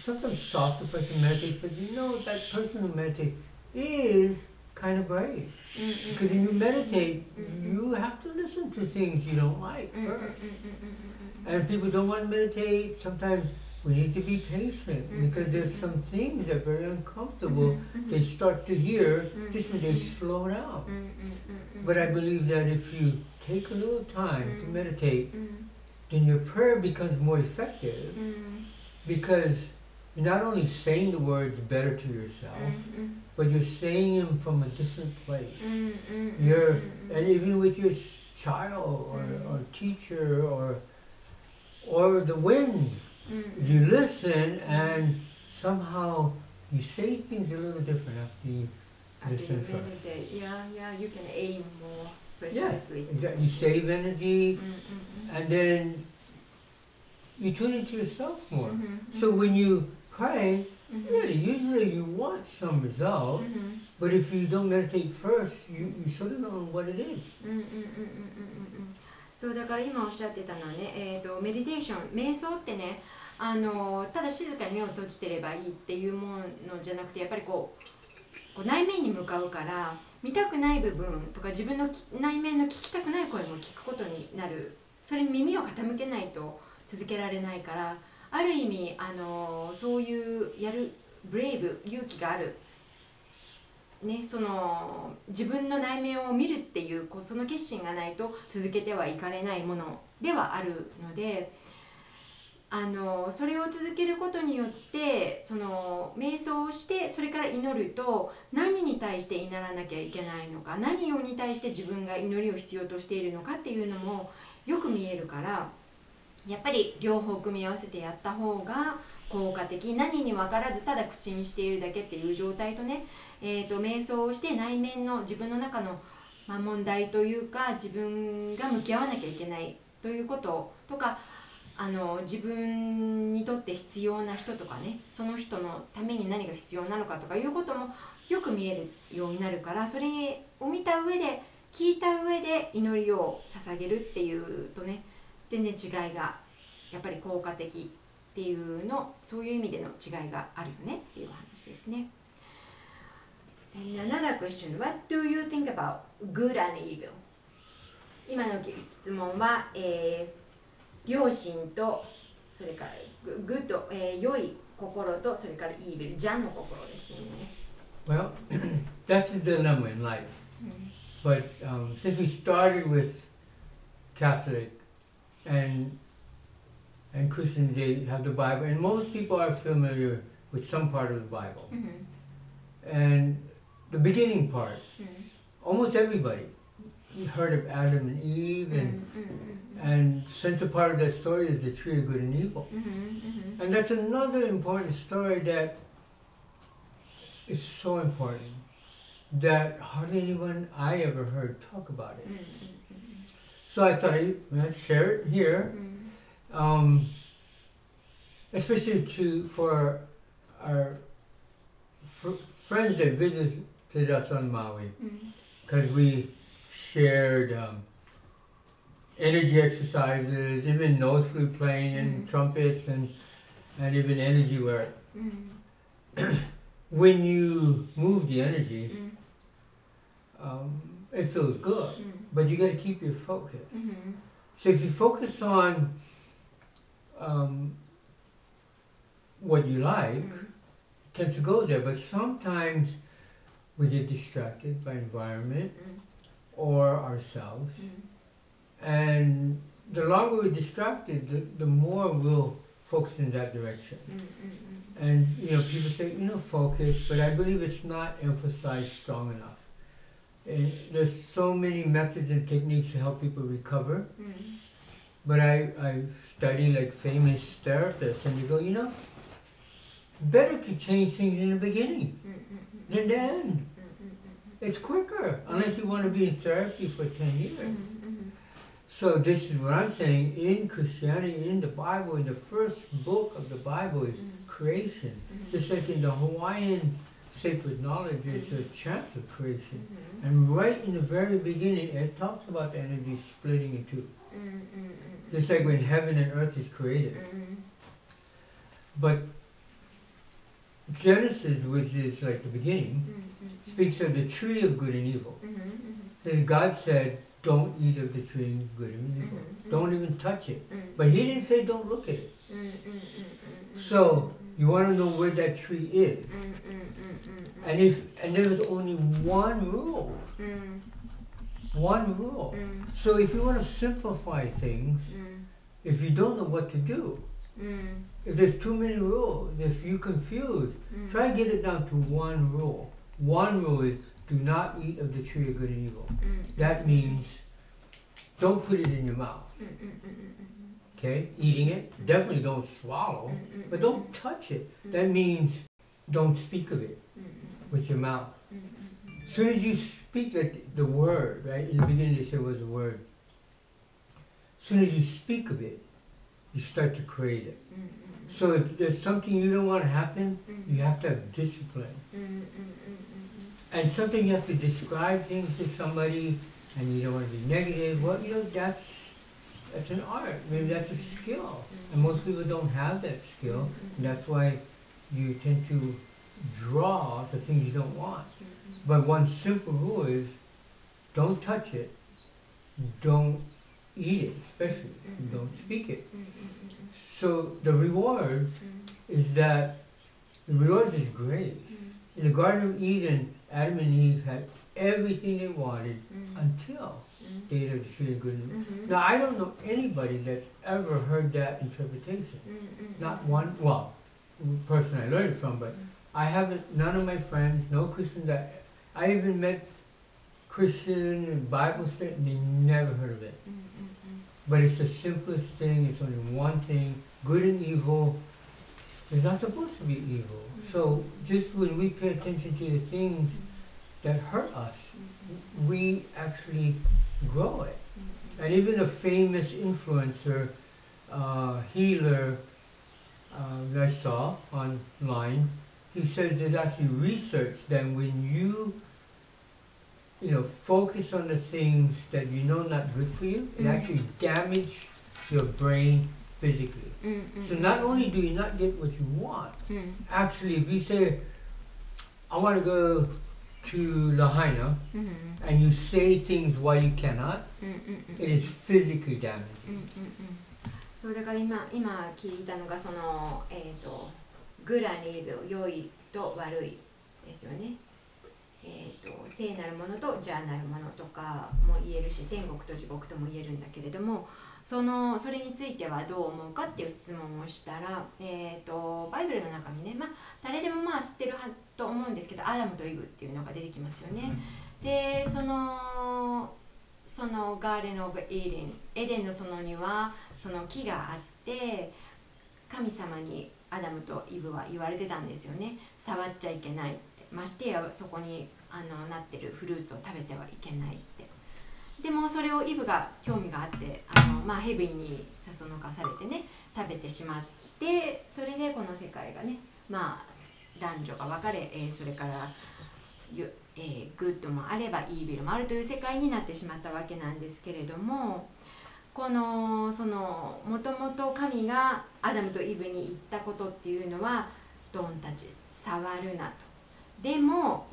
sometimes softer person meditates, but you know that person who meditates is kind of brave. Mm-hmm. Because when you meditate, mm-hmm. you have to listen to things you don't like 1st mm-hmm. And people don't want to meditate. Sometimes we need to be patient mm-hmm. because there's some things that are very uncomfortable. Mm-hmm. Mm-hmm. They start to hear just when they slow down. But I believe that if you take a little time to meditate, then your prayer becomes more effective because you're not only saying the words better to yourself, but you're saying them from a different place. You're, and even with your child or, or teacher or, or the wind, うん you listen and somehow you say things a little different after you listen first. Meditate. Yeah, yeah, you can aim more precisely. Exactly. You save energy うんうん and then you tune into yourself うん more. うん So when you pray, うん really, usually you want some う result, ん but if you don't meditate first, you, you sort of don't know what it is. うんうんうんうんうんうんうんそうだから今おっしゃってたのはね、えー、とメディテーション瞑想ってね あのただ静かに目を閉じてればいいっていうものじゃなくてやっぱりこうこう内面に向かうから見たくない部分とか自分の内面の聞きたくない声も聞くことになる。それに耳を傾けないと続けられないからある意味あのそういうやるブレイブ勇気がある。ね、その自分の内面を見るっていうこうその決心がないと続けてはいかれないものではあるのであのそれを続けることによってその瞑想をしてそれから祈ると何に対して祈らなきゃいけないのか何をに対して自分が祈りを必要としているのかっていうのもよく見えるからやっぱり両方組み合わせてやった方が効果的何に分からずただ口にしているだけっていう状態とねえー、と瞑想をして内面の自分の中の、まあ、問題というか自分が向き合わなきゃいけないということとかあの自分にとって必要な人とかねその人のために何が必要なのかとかいうこともよく見えるようになるからそれを見た上で聞いた上で祈りを捧げるっていうとね全然違いがやっぱり効果的っていうのそういう意味での違いがあるよねっていう話ですね。And another question, what do you think about good and evil? 今の質問は、えー、良心とそれからググッド、えー、良い心とそれからイービル、邪の心ですよね。Well, that's the dilemma in life. But um, since we started with Catholic and and Christians, they have the Bible, and most people are familiar with some part of the Bible. うん And the beginning part, うん almost everybody heard of Adam and Eve, うんうん And central part of that story is the tree of good and evil. Mm-hmm, mm-hmm. And that's another important story that is so important that hardly anyone I ever heard talk about it. Mm-hmm. So I thought I'd share it here, mm-hmm. um, especially to for our fr- friends that visited us on Maui, mm-hmm. because we shared. Um, energy exercises, even nose flute playing and mm-hmm. trumpets and and even energy work. Mm-hmm. when you move the energy, mm-hmm. um, it feels good, mm. but you got to keep your focus. Mm-hmm. So if you focus on um, what you like, mm. tends to go there. But sometimes we get distracted by environment mm. or ourselves. And the longer we're distracted, the, the more we'll focus in that direction. Mm-hmm. And you know, people say, you know, focus, but I believe it's not emphasized strong enough. And there's so many methods and techniques to help people recover. Mm. But I, I study like famous therapists and they go, you know, better to change things in the beginning mm-hmm. than the end. It's quicker, unless you want to be in therapy for 10 years. Mm-hmm. So this is what I'm saying. In Christianity, in the Bible, in the first book of the Bible is mm-hmm. creation. Mm-hmm. Just like in the Hawaiian sacred knowledge, it's a mm-hmm. chapter creation. Mm-hmm. And right in the very beginning, it talks about the energy splitting in 2 mm-hmm. Just like when heaven and earth is created. Mm-hmm. But Genesis, which is like the beginning, speaks of the tree of good and evil. mm God said, don't eat of the tree good and evil. Mm-hmm, mm-hmm. Don't even touch it. Mm-hmm. But he didn't say don't look at it. Mm-hmm. So you want to know where that tree is. And if and there was only one rule. One rule. So if you want to simplify things, if you don't know what to do, if there's too many rules, if you're confused, try to get it down to one rule. One rule is do not eat of the tree of good and evil. Mm. That means don't put it in your mouth. Mm, mm, okay? Eating it, definitely don't swallow, but don't touch it. That means don't speak of it with your mouth. As soon as you speak the word, right? In the beginning they said was the word. As soon as you speak of it, you start to create it. So if there's something you don't want to happen, you have to have discipline and something you have to describe things to somebody and you don't want to be negative, well, you know, that's, that's an art. Maybe that's a skill. And most people don't have that skill. And that's why you tend to draw the things you don't want. But one simple rule is don't touch it, don't eat it, especially, don't speak it. So the reward is that the reward is great in the Garden of Eden, Adam and Eve had everything they wanted mm-hmm. until mm-hmm. they ate of the tree of good and mm-hmm. Now, I don't know anybody that's ever heard that interpretation. Mm-hmm. Not one, well, person I learned from, but mm-hmm. I haven't, none of my friends, no Christian that I even met Christian and Bible study, and they never heard of it. But it's the simplest thing, it's only one thing. Good and evil is not supposed to be evil. So just when we pay attention to the things that hurt us, we actually grow it. And even a famous influencer, uh, healer uh, that I saw online, he says there's actually research that when you, you know, focus on the things that you know not good for you, it Mhm. actually damage your brain physically. So not only do you not get what you want, うん actually if you say, I want to go to Lahaina, うん and you say things why you cannot, it is physically damaging. そうだから今今聞いたのがそのえっ、とグラニーブ良いと悪いですよね。えー、と聖なるものと邪なるものとかも言えるし天国と地獄とも言えるんだけれどもそのそれについてはどう思うかっていう質問をしたら、えー、とバイブルの中にね、まあ、誰でもまあ知ってるはと思うんですけどアダムとイブっていうのが出てきますよね。でそのそのガーデン・オブ・エデンエデンの園にはその木があって神様にアダムとイブは言われてたんですよね。触っちゃいけないって。ましてやそこにあのなってるフルーツを食べてはいけないってでもそれをイブが興味があってあの、まあ、ヘビンにさそのかされてね食べてしまってそれでこの世界がねまあ男女が分かれ、えーそれからえーグッドもあればイービルもあるという世界になってしまったわけなんですけれどもこのそのもともと神がアダムとイブに言ったことっていうのは「ドンたち触るな」と。でも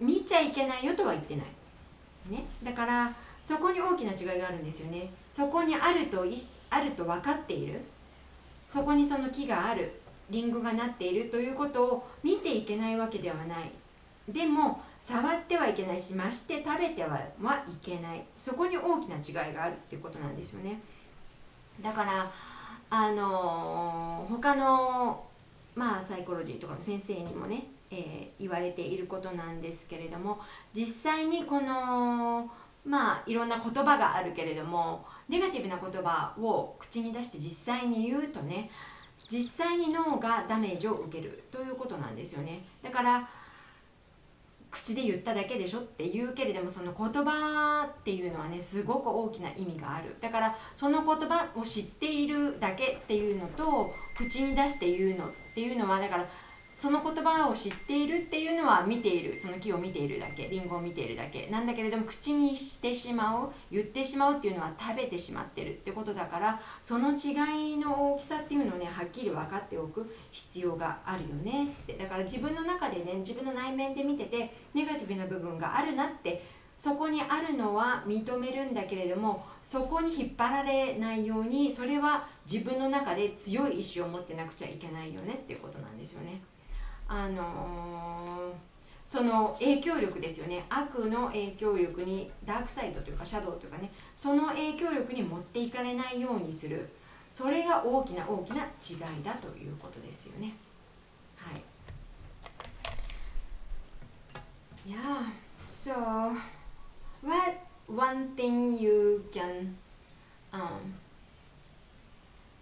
見ちゃいけないよとは言ってない。ね、だからそこに大きな違いがあるんですよね。そこにあるといあると分かっている。そこにその木がある。リンゴがなっている。ということを見ていけないわけではない。でも触ってはいけないしまして食べてはいけない。そこに大きな違いがある。っていうことなんですよね。だからあのー他のまあサイコロジーとかの先生にもね、えー言われていることなんですけれども実際にこのまあいろんな言葉があるけれどもネガティブな言葉を口に出して実際に言うとね実際に脳がダメージを受けるということなんですよね。だから口で言っただけでしょって言うけれどもその言葉っていうのはねすごく大きな意味がある。だからその言葉を知っているだけっていうのと口に出して言うのっていうのはだからその言葉を知っているっていうのは見ている。その木を見ているだけ。リンゴを見ているだけ。なんだけれども口にしてしまう言ってしまうっていうのは食べてしまってるってことだからその違いの大きさっていうのをねはっきり分かっておく必要があるよねって。だから自分の中でね自分の内面で見ててネガティブな部分があるなってそこにあるのは認めるんだけれどもそこに引っ張られないようにそれは自分の中で強い意志を持ってなくちゃいけないよねっていうことなんですよね。あのーその影響力ですよね。悪の影響力にダークサイドというかシャドウというかね。その影響力に持っていかれないようにする。それが大きな大きな違いだということですよね。はい。Yeah so what one thing you can um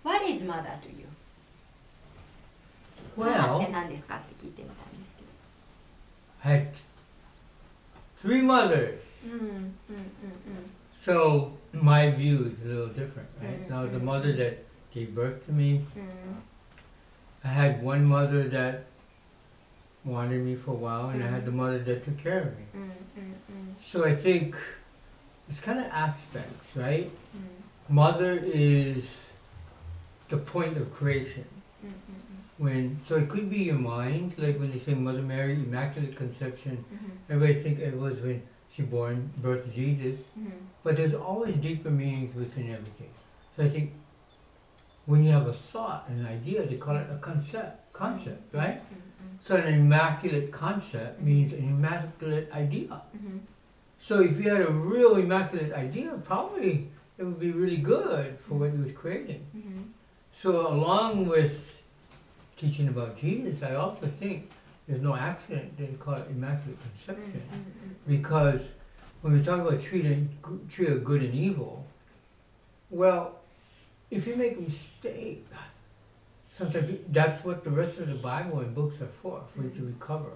what is mother to you? 母 Well, って何ですかって聞いてみたんですけど I had three mothers. うんうんうんうん So my view is a little different, right? Mm, Now the mm, mother mm. that gave birth to me, うん I had one mother that wanted me for a while, and I had Mm. the mother that took care of me. うんうん So I think it's kind of aspects, right? うん Mother is the point of creation. when so it could be your mind like when they say mother mary immaculate conception mm-hmm. everybody think it was when she born birthed jesus. Mm-hmm. but there's always deeper meanings within everything. So i think when you have a thought an idea they call it a concept concept mm-hmm. right? Mm-hmm. so an immaculate concept mm-hmm. means an immaculate idea. Mm-hmm. So if you had a real immaculate idea probably it would be really good for what you was creating. So along with teaching about Jesus, I also think there's no accident they call it Immaculate Conception. Mm-hmm. Because when we talk about treating, treating good and evil, well, if you make a mistake, sometimes that's what the rest of the Bible and books are for, for you to mm. recover.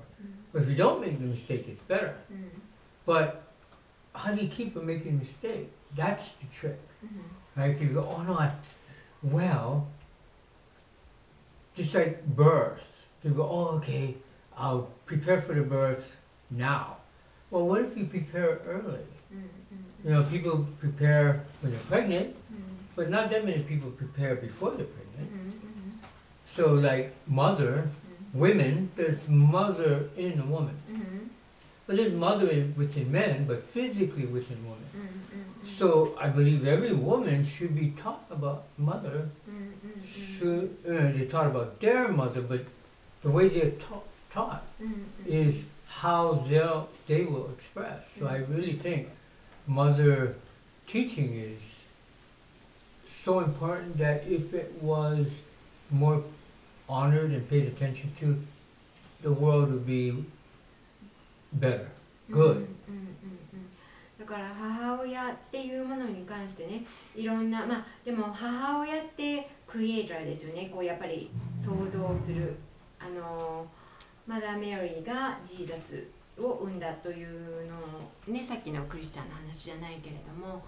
But if you don't make the mistake, it's better. But how do you keep from making a mistake? That's the trick. Mm-hmm. Right? You go, oh no, I, well, just like birth. You go, oh, okay, I'll prepare for the birth now. Well, what if you prepare early? Mm-hmm. You know, people prepare when they're pregnant, mm-hmm. but not that many people prepare before they're pregnant. Mm-hmm. So, like mother, women, there's mother in a woman. But there's mother within men, but physically within women. So I believe every woman should be taught about mother. Mm-hmm, should, uh, they taught about their mother, but the way they're ta- taught mm-hmm. is how they'll, they will express. So I really mm-hmm. think mother teaching is so important that if it was more honored and paid attention to, the world would be better, good. Mm-hmm. だから母親っていうものに関してねいろんなまあでも母親ってクリエイターですよね。こうやっぱり想像する。あのマダー・メアリーがジーザスを生んだというのをねさっきのクリスチャンの話じゃないけれども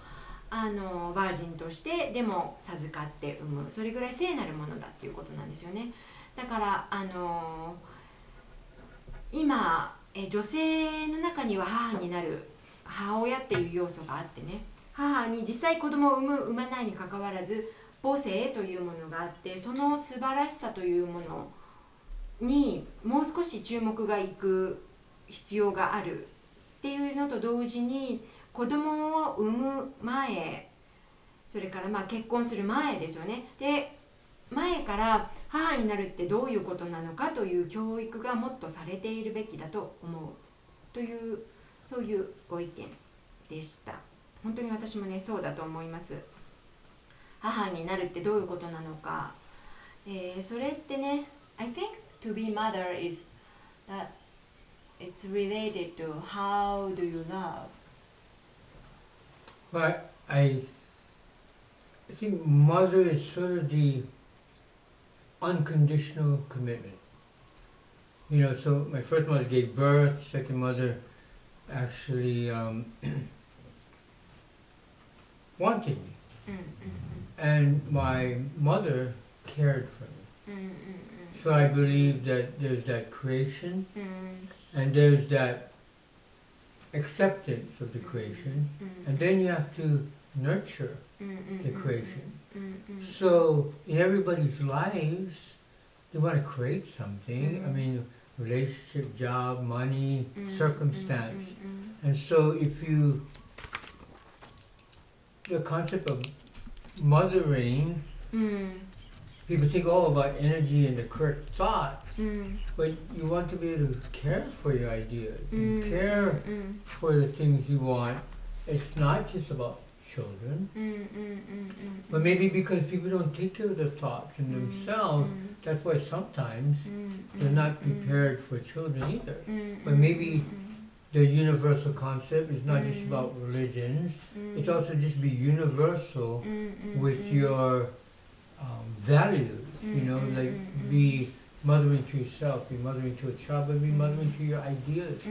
あのバージンとしてでも授かって産む。それぐらい聖なるものだっていうことなんですよね。だからあの今え女性の中には母になる母親っていう要素があってね。母に実際子供を産む産まないにかかわらず母性というものがあってその素晴らしさというものにもう少し注目がいく必要があるっていうのと同時に子供を産む前それからまあ結婚する前ですよね。で前から母になるってどういうことなのかという教育がもっとされているべきだと思う。というそういうご意見でした本当に私もねそうだと思います母になるってどういうことなのか、えーそれってね I think to be mother is that it's related to how do you love But I think mother is sort of the unconditional commitment. You know, so my first mother gave birth, second mother actually um, wanted me. Mm, mm, mm. And my mother cared for me. So I believe that there's that creation and there's that acceptance of the creation, and then you have to nurture the creation. So in everybody's lives, they want to create something. I mean, relationship, job, money, mm, circumstance. Mm, mm, mm, and so if you, the concept of mothering, mm. people think all oh, about energy and the correct thought, mm. but you want to be able to care for your ideas, mm. care mm. for the things you want. It's not just about children. Mm mm, mm, mm, mm, but maybe because people don't take care of their thoughts and mm, themselves, that's why sometimes they're not prepared for children either. But maybe the universal concept is not just about religions, it's also just be universal with your um, values, you know, like be mothering to yourself, be mothering to a child, but be mothering to your ideas.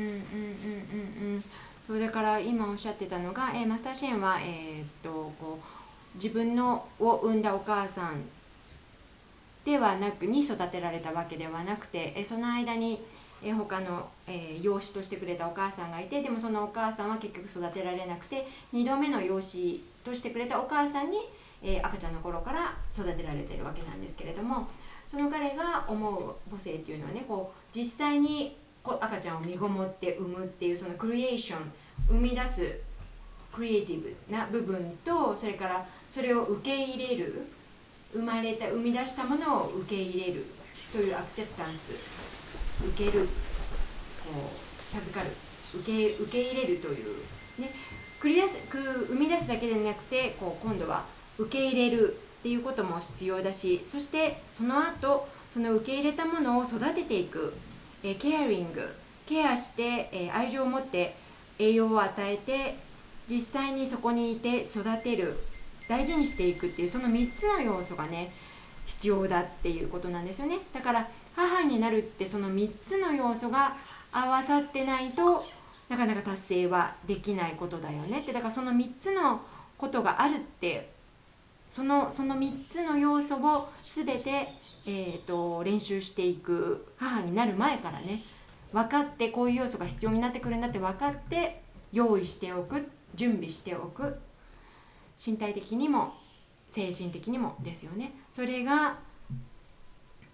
そうだから今おっしゃってたのが、えーマスターシェーンは、えーっとこう自分のを産んだお母さんではなくに育てられたわけではなくて、えーその間に、えー他の、えー養子としてくれたお母さんがいてでもそのお母さんは結局育てられなくて2度目の養子としてくれたお母さんに、えー赤ちゃんの頃から育てられてるわけなんですけれどもその彼が思う母性っていうのはねこう実際に赤ちゃんを身ごもって産むっていうそのクリエーション生み出すクリエイティブな部分とそれからそれを受け入れる生まれた生み出したものを受け入れるというアクセプタンス受けるこう授かる受け受け入れるというね。繰り出す生み出すだけでなくてこう今度は受け入れるっていうことも必要だしそしてその後その受け入れたものを育てていく、えケアリングケアして、え愛情を持って栄養を与えて実際にそこにいて育てる大事にしていくっていうその3つの要素がね必要だっていうことなんですよね。だから母になるってその3つの要素が合わさってないとなかなか達成はできないことだよね。ってだからその3つのことがあるってそのその3つの要素を全て、えー、と練習していく母になる前からね分かってこういう要素が必要になってくるんだって分かって用意しておく準備しておく身体的にも精神的にもですよね。それが、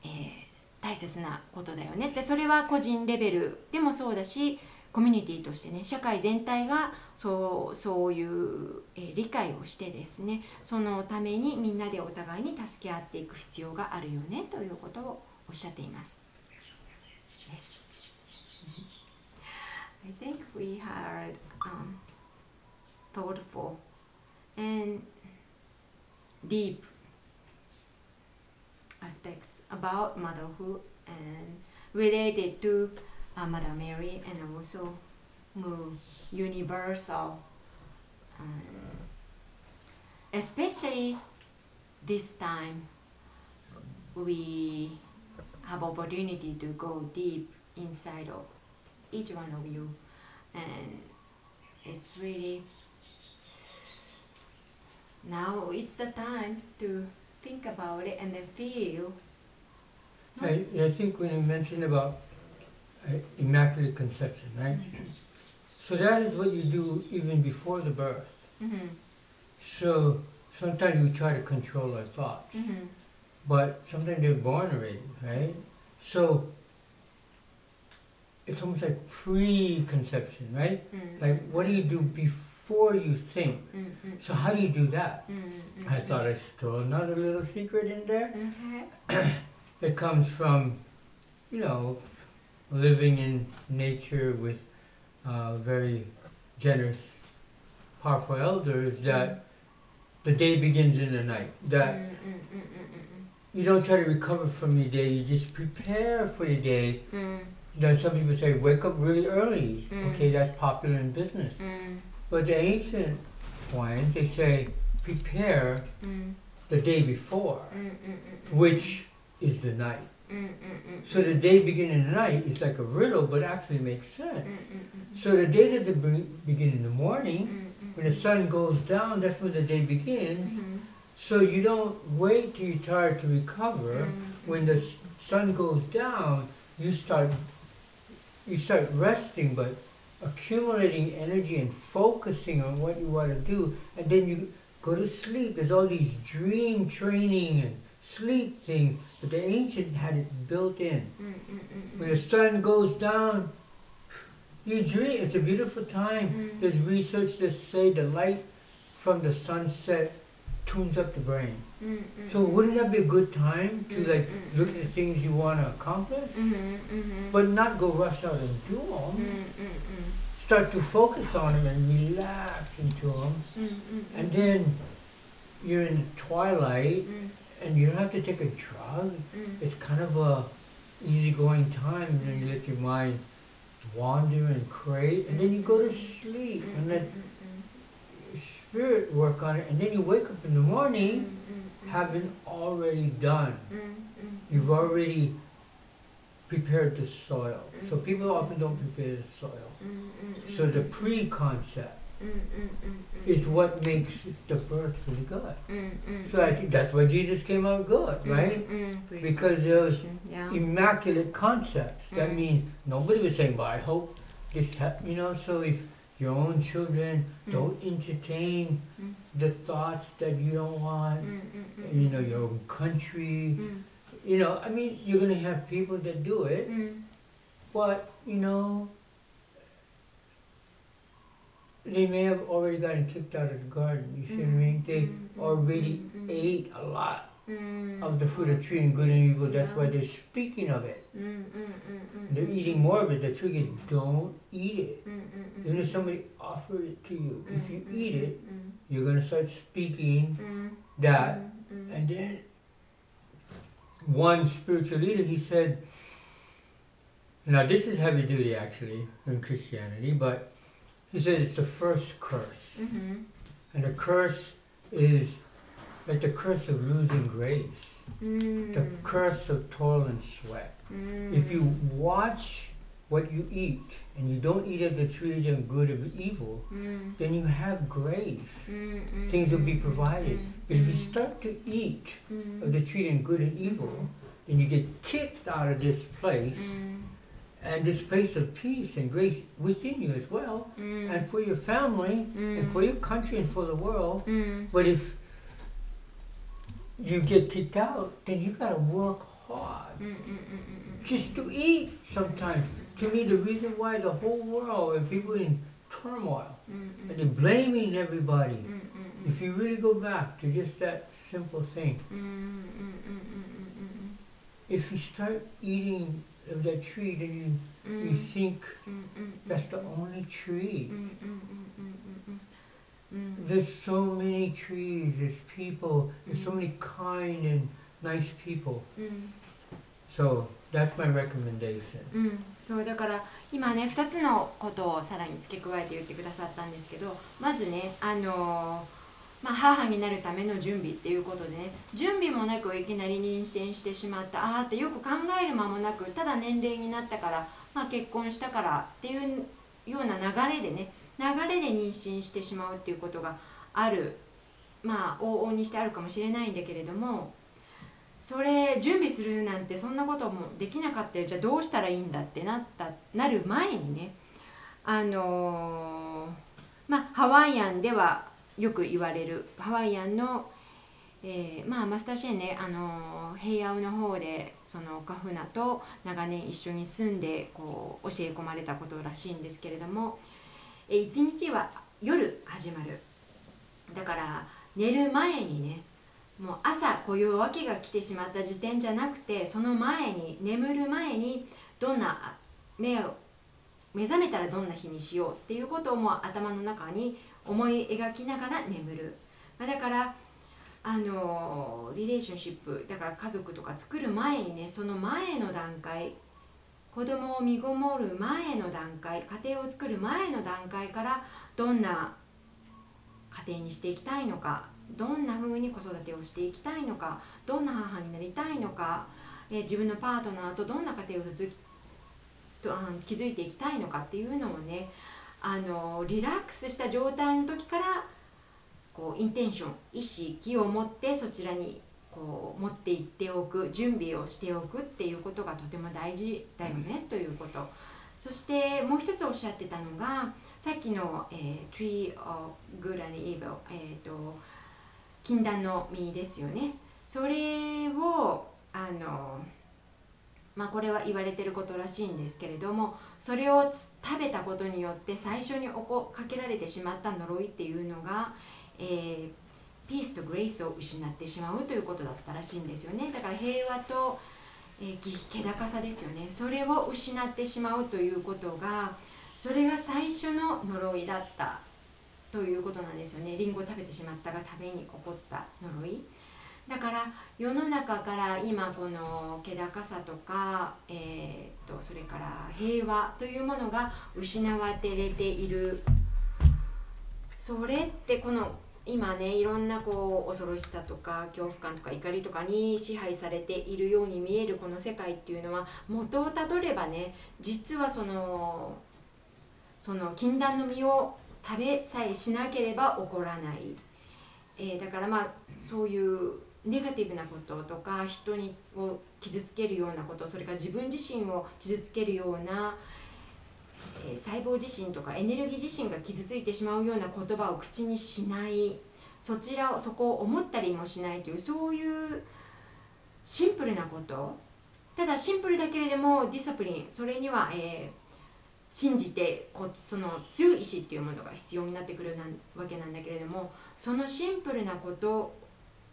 えー大切なことだよね。でそれは個人レベルでもそうだしコミュニティとしてね社会全体がそうそういう、えー理解をしてですねそのためにみんなでお互いに助け合っていく必要があるよねということをおっしゃっています。Yes. I think we had um, thoughtful and deep aspects about motherhood and related to uh, Mary and also more universal um, especially this time we have opportunity to go deep inside of each one of you. And it's really now it's the time to think about it and then feel. I, I think when you mentioned about uh, immaculate conception, right? So that is what you do even before the birth. mm-hmm, So sometimes we try to control our thoughts, mm-hmm, but sometimes they're born already, right? So it's almost like pre-conception, right? mm-hmm, Like what do you do before you think? mm-hmm, So how do you do that? mm-hmm, I thought I stole another little secret in there. mm-hmm, It comes from, you know, living in nature with uh, very generous, powerful elders. That the day begins in the night. That mm-hmm, you don't try to recover from your day. You just prepare for your day. mm-hmm, Then some people say wake up really early. Mm. Okay, that's popular in business. mm-hmm, But the ancient ones they say prepare mm-hmm, the day before, mm-hmm, which is the night. Mm-hmm, So the mm. day beginning in the night is like a riddle, but actually makes sense. So the day that the be- begin in the morning, when the sun goes down, that's when the day begins. mm-hmm, So you don't wait till you're tired to recover. When the sun goes down, you start you start resting, but accumulating energy and focusing on what you want to do, and then you go to sleep. There's all these dream training and sleep thing, but the ancients had it built in. Mm-mm-mm-mm. When the sun goes down, you dream. It's a beautiful time. Mm. There's research that say the light from the sunset tunes up the brain. Mm-hmm. So mm. wouldn't that be a good time to mm-hmm. like mm. look at the things you want to accomplish, mm-hmm, mm-hmm. but not go rush out and do them. Start to focus on them and relax into them, and then you're in the twilight and you don't have to take a drug. うん It's kind of a easygoing time, and then you let your mind wander and create, and then you go to mm-hmm. sleep and mm-hmm. let your spirit work on it, and then you wake up in the morning having already done. You've already prepared the soil. So people often don't prepare the soil. So the pre-concept Mm, mm, mm, is what makes the birth really good. So I think that's why Jesus came out good, right? Because there was Yeah. immaculate concepts. That Mm. means nobody was saying, "Well, I hope this," hap-" you know. So if your own children don't entertain Mm. the thoughts that you don't want, you know, your own country, you know, I mean, you're gonna have people that do it, but you know, they may have already gotten kicked out of the garden. You see what I mean? They mm-hmm. already mm-hmm. ate a lot mm-hmm. of the fruit of tree and good and evil. That's why they're speaking of it. They're eating more of it. The trick is don't eat it. Even if somebody offers it to you, if you eat it, you're gonna start speaking that. And then one spiritual leader, he said, now this is heavy duty actually in Christianity, but he said it's the first curse. And the curse is like the curse of losing grace, the curse of toil and sweat. If you watch what you eat and you don't eat of the tree of good of evil, then you have grace. Things will be provided. But if you start to eat of the tree of good and evil, then you get kicked out of this place and this place of peace and grace within you as well, mm. and for your family, and for mm. your country, and for the world. Mm. But if you get kicked out, then you gotta work hard. Just to eat sometimes. To me, the reason why the whole world and people in turmoil and they're blaming everybody. If you really go back to just that simple thing, if you start eating that tree, then you, you think that's the only tree. There's so many trees, there's people, there's so many kind and nice people. So that's my recommendation. うん、そうだから今ね2つのことをさらに付け加えて言ってくださったんですけどまずねあのーまあ、母になるための準備っていうことでね。準備もなくいきなり妊娠してしまった。ああってよく考える間もなくただ年齢になったから、まあ、結婚したからっていうような流れでね。流れで妊娠してしまうっていうことがある。まあ往々にしてあるかもしれないんだけれども。それ準備するなんてそんなこともできなかったよ。じゃあどうしたらいいんだってなったなる前にね。あのーまあハワイアンではよく言われるハワイアンの、えーまあマスターシェーンね、あのー平野の方でそのカフナと長年一緒に住んでこう教え込まれたことらしいんですけれども、えー一日は夜始まる。だから寝る前にねもう朝こういう訳が来てしまった時点じゃなくてその前に眠る前にどんな目を目覚めたらどんな日にしようっていうことをもう頭の中に思い描きながら眠る、まあ、だからあのリレーションシップだから家族とか作る前にねその前の段階子供を身ごもる前の段階家庭を作る前の段階からどんな家庭にしていきたいのかどんな風に子育てをしていきたいのかどんな母になりたいのか、え自分のパートナーとどんな家庭を続きとあの築いていきたいのかっていうのをねあのリラックスした状態の時からこうインテンション意識を持ってそちらにこう持っていっておく準備をしておくっていうことがとても大事だよねということ。そしてもう一つおっしゃってたのがさっきの、えー Tree of Good and Evil、えーと禁断の実ですよね。それをあのまあこれは言われてることらしいんですけれどもそれを食べたことによって最初におこかけられてしまった呪いっていうのが、えー、ピースとグレイスを失ってしまうということだったらしいんですよね。だから平和と、えー、気高さですよね。それを失ってしまうということがそれが最初の呪いだったということなんですよね。リンゴを食べてしまったがために起こった呪い。だから世の中から今この気高さとか、えー、とそれから平和というものが失われている。それってこの今ねいろんなこう恐ろしさとか恐怖感とか怒りとかに支配されているように見えるこの世界っていうのは元をたどればね実はそのその禁断の実を食べさえしなければ起こらない、えー、だからまあそういうネガティブなこととか人にを傷つけるようなことそれから自分自身を傷つけるような、えー、細胞自身とかエネルギー自身が傷ついてしまうような言葉を口にしない。そちらをそこを思ったりもしないというそういうシンプルなこと。ただシンプルだけれどもディサプリンそれには、えー信じてこその強い意志っていうものが必要になってくるなわけなんだけれどもそのシンプルなこと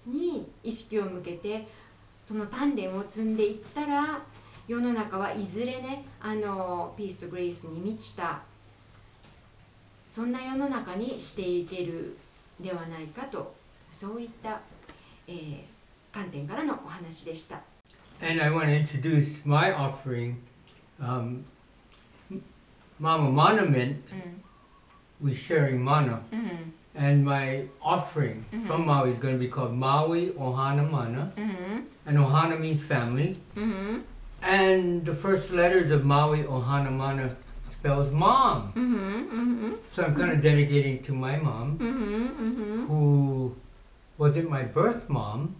に意識を向けてその鍛錬を積んでいったら世の中はいずれねあのピースとグレイスに満ちたそんな世の中にしていけるではないかとそういった、えー、観点からのお話でした。And I want to introduce my offering. Um, Mama Monument, mm. we're sharing mana. Mm-hmm. And my offering mm-hmm. from Maui is going to be called Maui Ohana Mana. Mm-hmm. And Ohana means family. Mm-hmm. And the first letters of Maui Ohana Mana spells mom. Mm-hmm, mm-hmm. So I'm kind of dedicating to my mom, who wasn't my birth mom,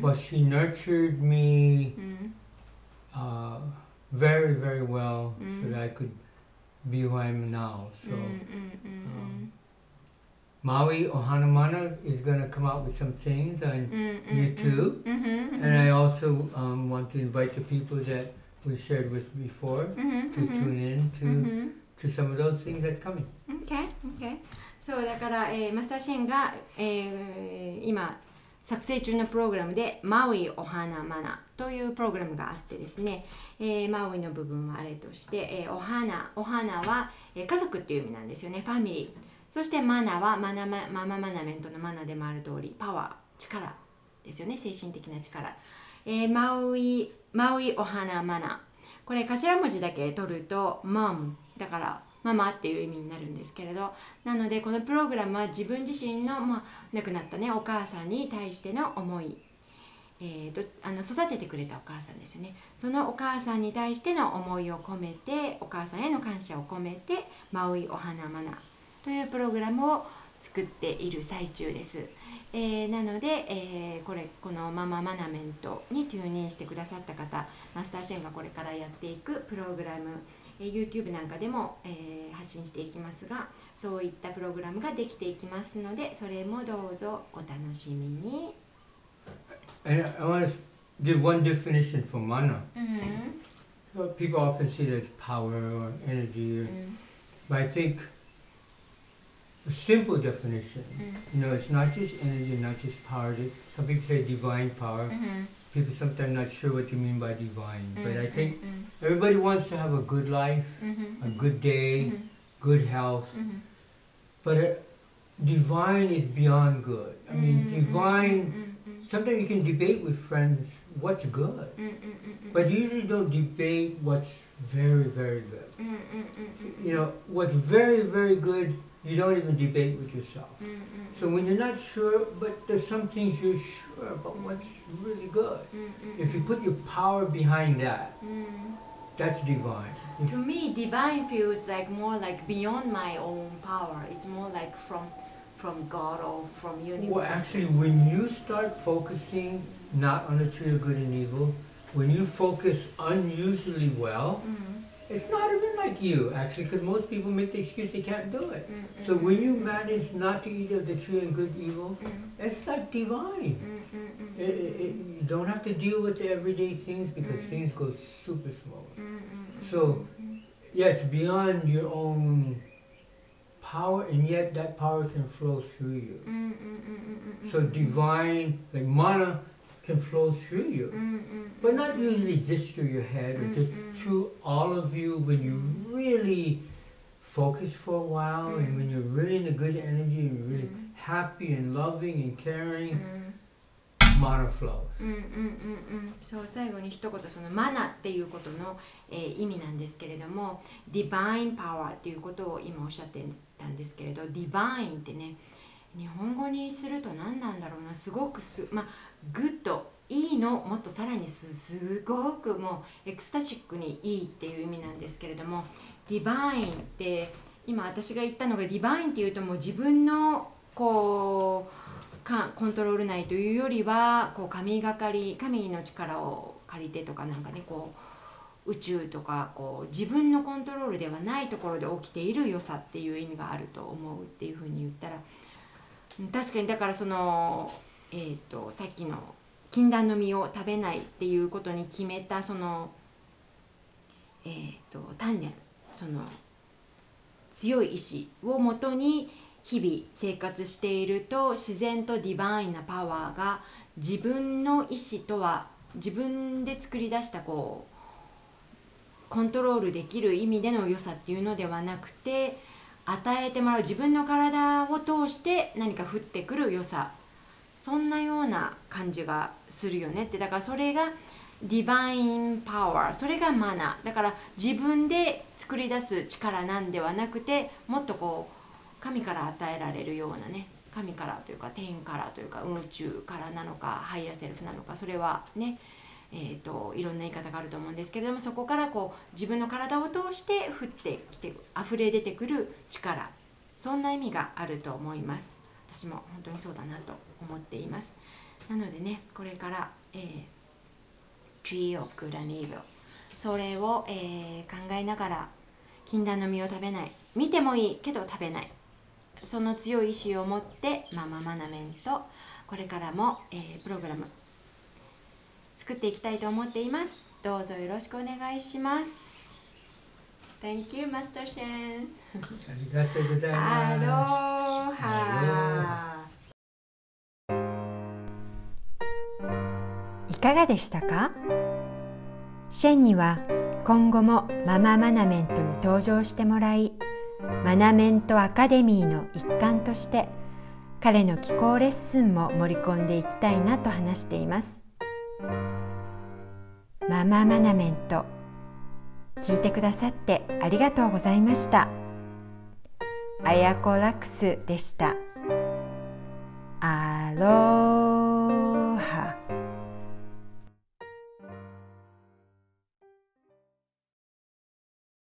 but she nurtured me. Uh, very, very well so that I could be who I am now. So, um. Maui Ohanamana is going to come out with some things on mm, YouTube. Mm-hmm, mm-hmm. And I also um, want to invite the people that we shared with before mm-hmm, to mm-hmm. tune in to, mm-hmm. to some of those things that's coming. Okay, okay. そうだから、えー、マスターシェンが、えー、今作成中のプログラムで「マウイお花マナ」というプログラムがあってですね、えー、マウイの部分はあれとして、えー、お花お花は、えー、家族っていう意味なんですよねファミリーそしてマナはマナママママナメントのマナでもある通りパワー力ですよね。精神的な力、えー、マウイマウイお花マナ。これ頭文字だけ取るとマム。だからママっていう意味になるんですけれど。なのでこのプログラムは自分自身の、まあ、亡くなったねお母さんに対しての思い、えーと、あの育ててくれたお母さんですよね。そのお母さんに対しての思いを込めてお母さんへの感謝を込めて「マウイお花マナ」というプログラムを作っている最中です。えー、なので、えー、これこのマママナメントにテューニンしてくださった方マスターシェンがこれからやっていくプログラム、えー、YouTube なんかでも、えー、発信していきますがそういったプログラムができていきますのでそれもどうぞお楽しみに。And I want to give one definition for mana. Mm-hmm. Well, people often see it as power or energy, or, mm. but I think a simple definition. Mm. You know, it's not just energy, not just power. Some people say divine power. Mm-hmm. People sometimes not sure what you mean by divine, mm-hmm. but I think mm-hmm. everybody wants to have a good life, mm-hmm. a good day, mm-hmm. good health. Mm-hmm. But uh, divine is beyond good. I mean, divine. Sometimes you can debate with friends what's good, but you usually don't debate what's very, very good. You know, what's very, very good you don't even debate with yourself. Mm, mm, so when you're not sure, but there's some things you're sure about what's really good. Mm, if you put your power behind that, that's divine. To me, divine feels like more like beyond my own power. It's more like from from God or from universe. Well, actually, when you start focusing not on the tree of good and evil, when you focus unusually well, mm-hmm. It's not even like you, actually, because most people make the excuse they can't do it. Mm-mm. So when you manage not to eat of the tree and good evil, Mm-mm. it's like divine. It, it, you don't have to deal with the everyday things because mm. things go super small. So, yeah, it's beyond your own power, and yet that power can flow through you. So divine, like mana can flow through うん you. うん But not usually just through your head, or just Mm, mm. through all of you when you really focus for a while, and when you're really in a good energy, and you're really happy and loving and う caring, ん mana flows. うんうんうんうんそう最後に一言そのマナっていうことの、えー意味なんですけれども divine power っていうことを今おっしゃってたんですけれど divine ってね日本語にすると何なんだろうなすごくすまあ good いいのもっとさらにすごくもう ecstatic にいいっていう意味なんですけれども divine って今私が言ったのが divine っていうともう自分のこうかコントロール内というよりはこう神がかり神の力を借りてとかなんかねこう宇宙とかこう自分のコントロールではないところで起きている良さっていう意味があると思うっていうふうに言ったら確かにだからその、えー、とさっきの禁断の実を食べないっていうことに決めたその、えー、と鍛錬その強い意志をもとに日々生活していると自然とディバインなパワーが自分の意志とは自分で作り出したこうコントロールできる意味での良さっていうのではなくて与えてもらう自分の体を通して何か降ってくる良さそんなような感じがするよねって。だからそれがdivine power それがマナ。だから自分で作り出す力なんではなくてもっとこう神から与えられるようなね神からというか天からというか宇宙からなのか higher self なのかそれはねえー、といろんな言い方があると思うんですけれどもそこからこう自分の体を通して降ってきて溢れ出てくる力。そんな意味があると思います。私も本当にそうだなと。思っています。なのでねこれから、えー、Tree of Good and Evil それを、えー考えながら禁断の実を食べない。見てもいいけど食べない。その強い意志を持ってマママナメンとこれからも、えープログラム作っていきたいと思っています。どうぞよろしくお願いします。Thank you Master Shen ありがとうございアロます。ハかがでしたか？シェンには今後もマママナメントに登場してもらいマナメントアカデミーの一環として彼の気候レッスンも盛り込んでいきたいなと話しています。マママナメント聞いてくださってありがとうございました。アヤコラクスでした。アロ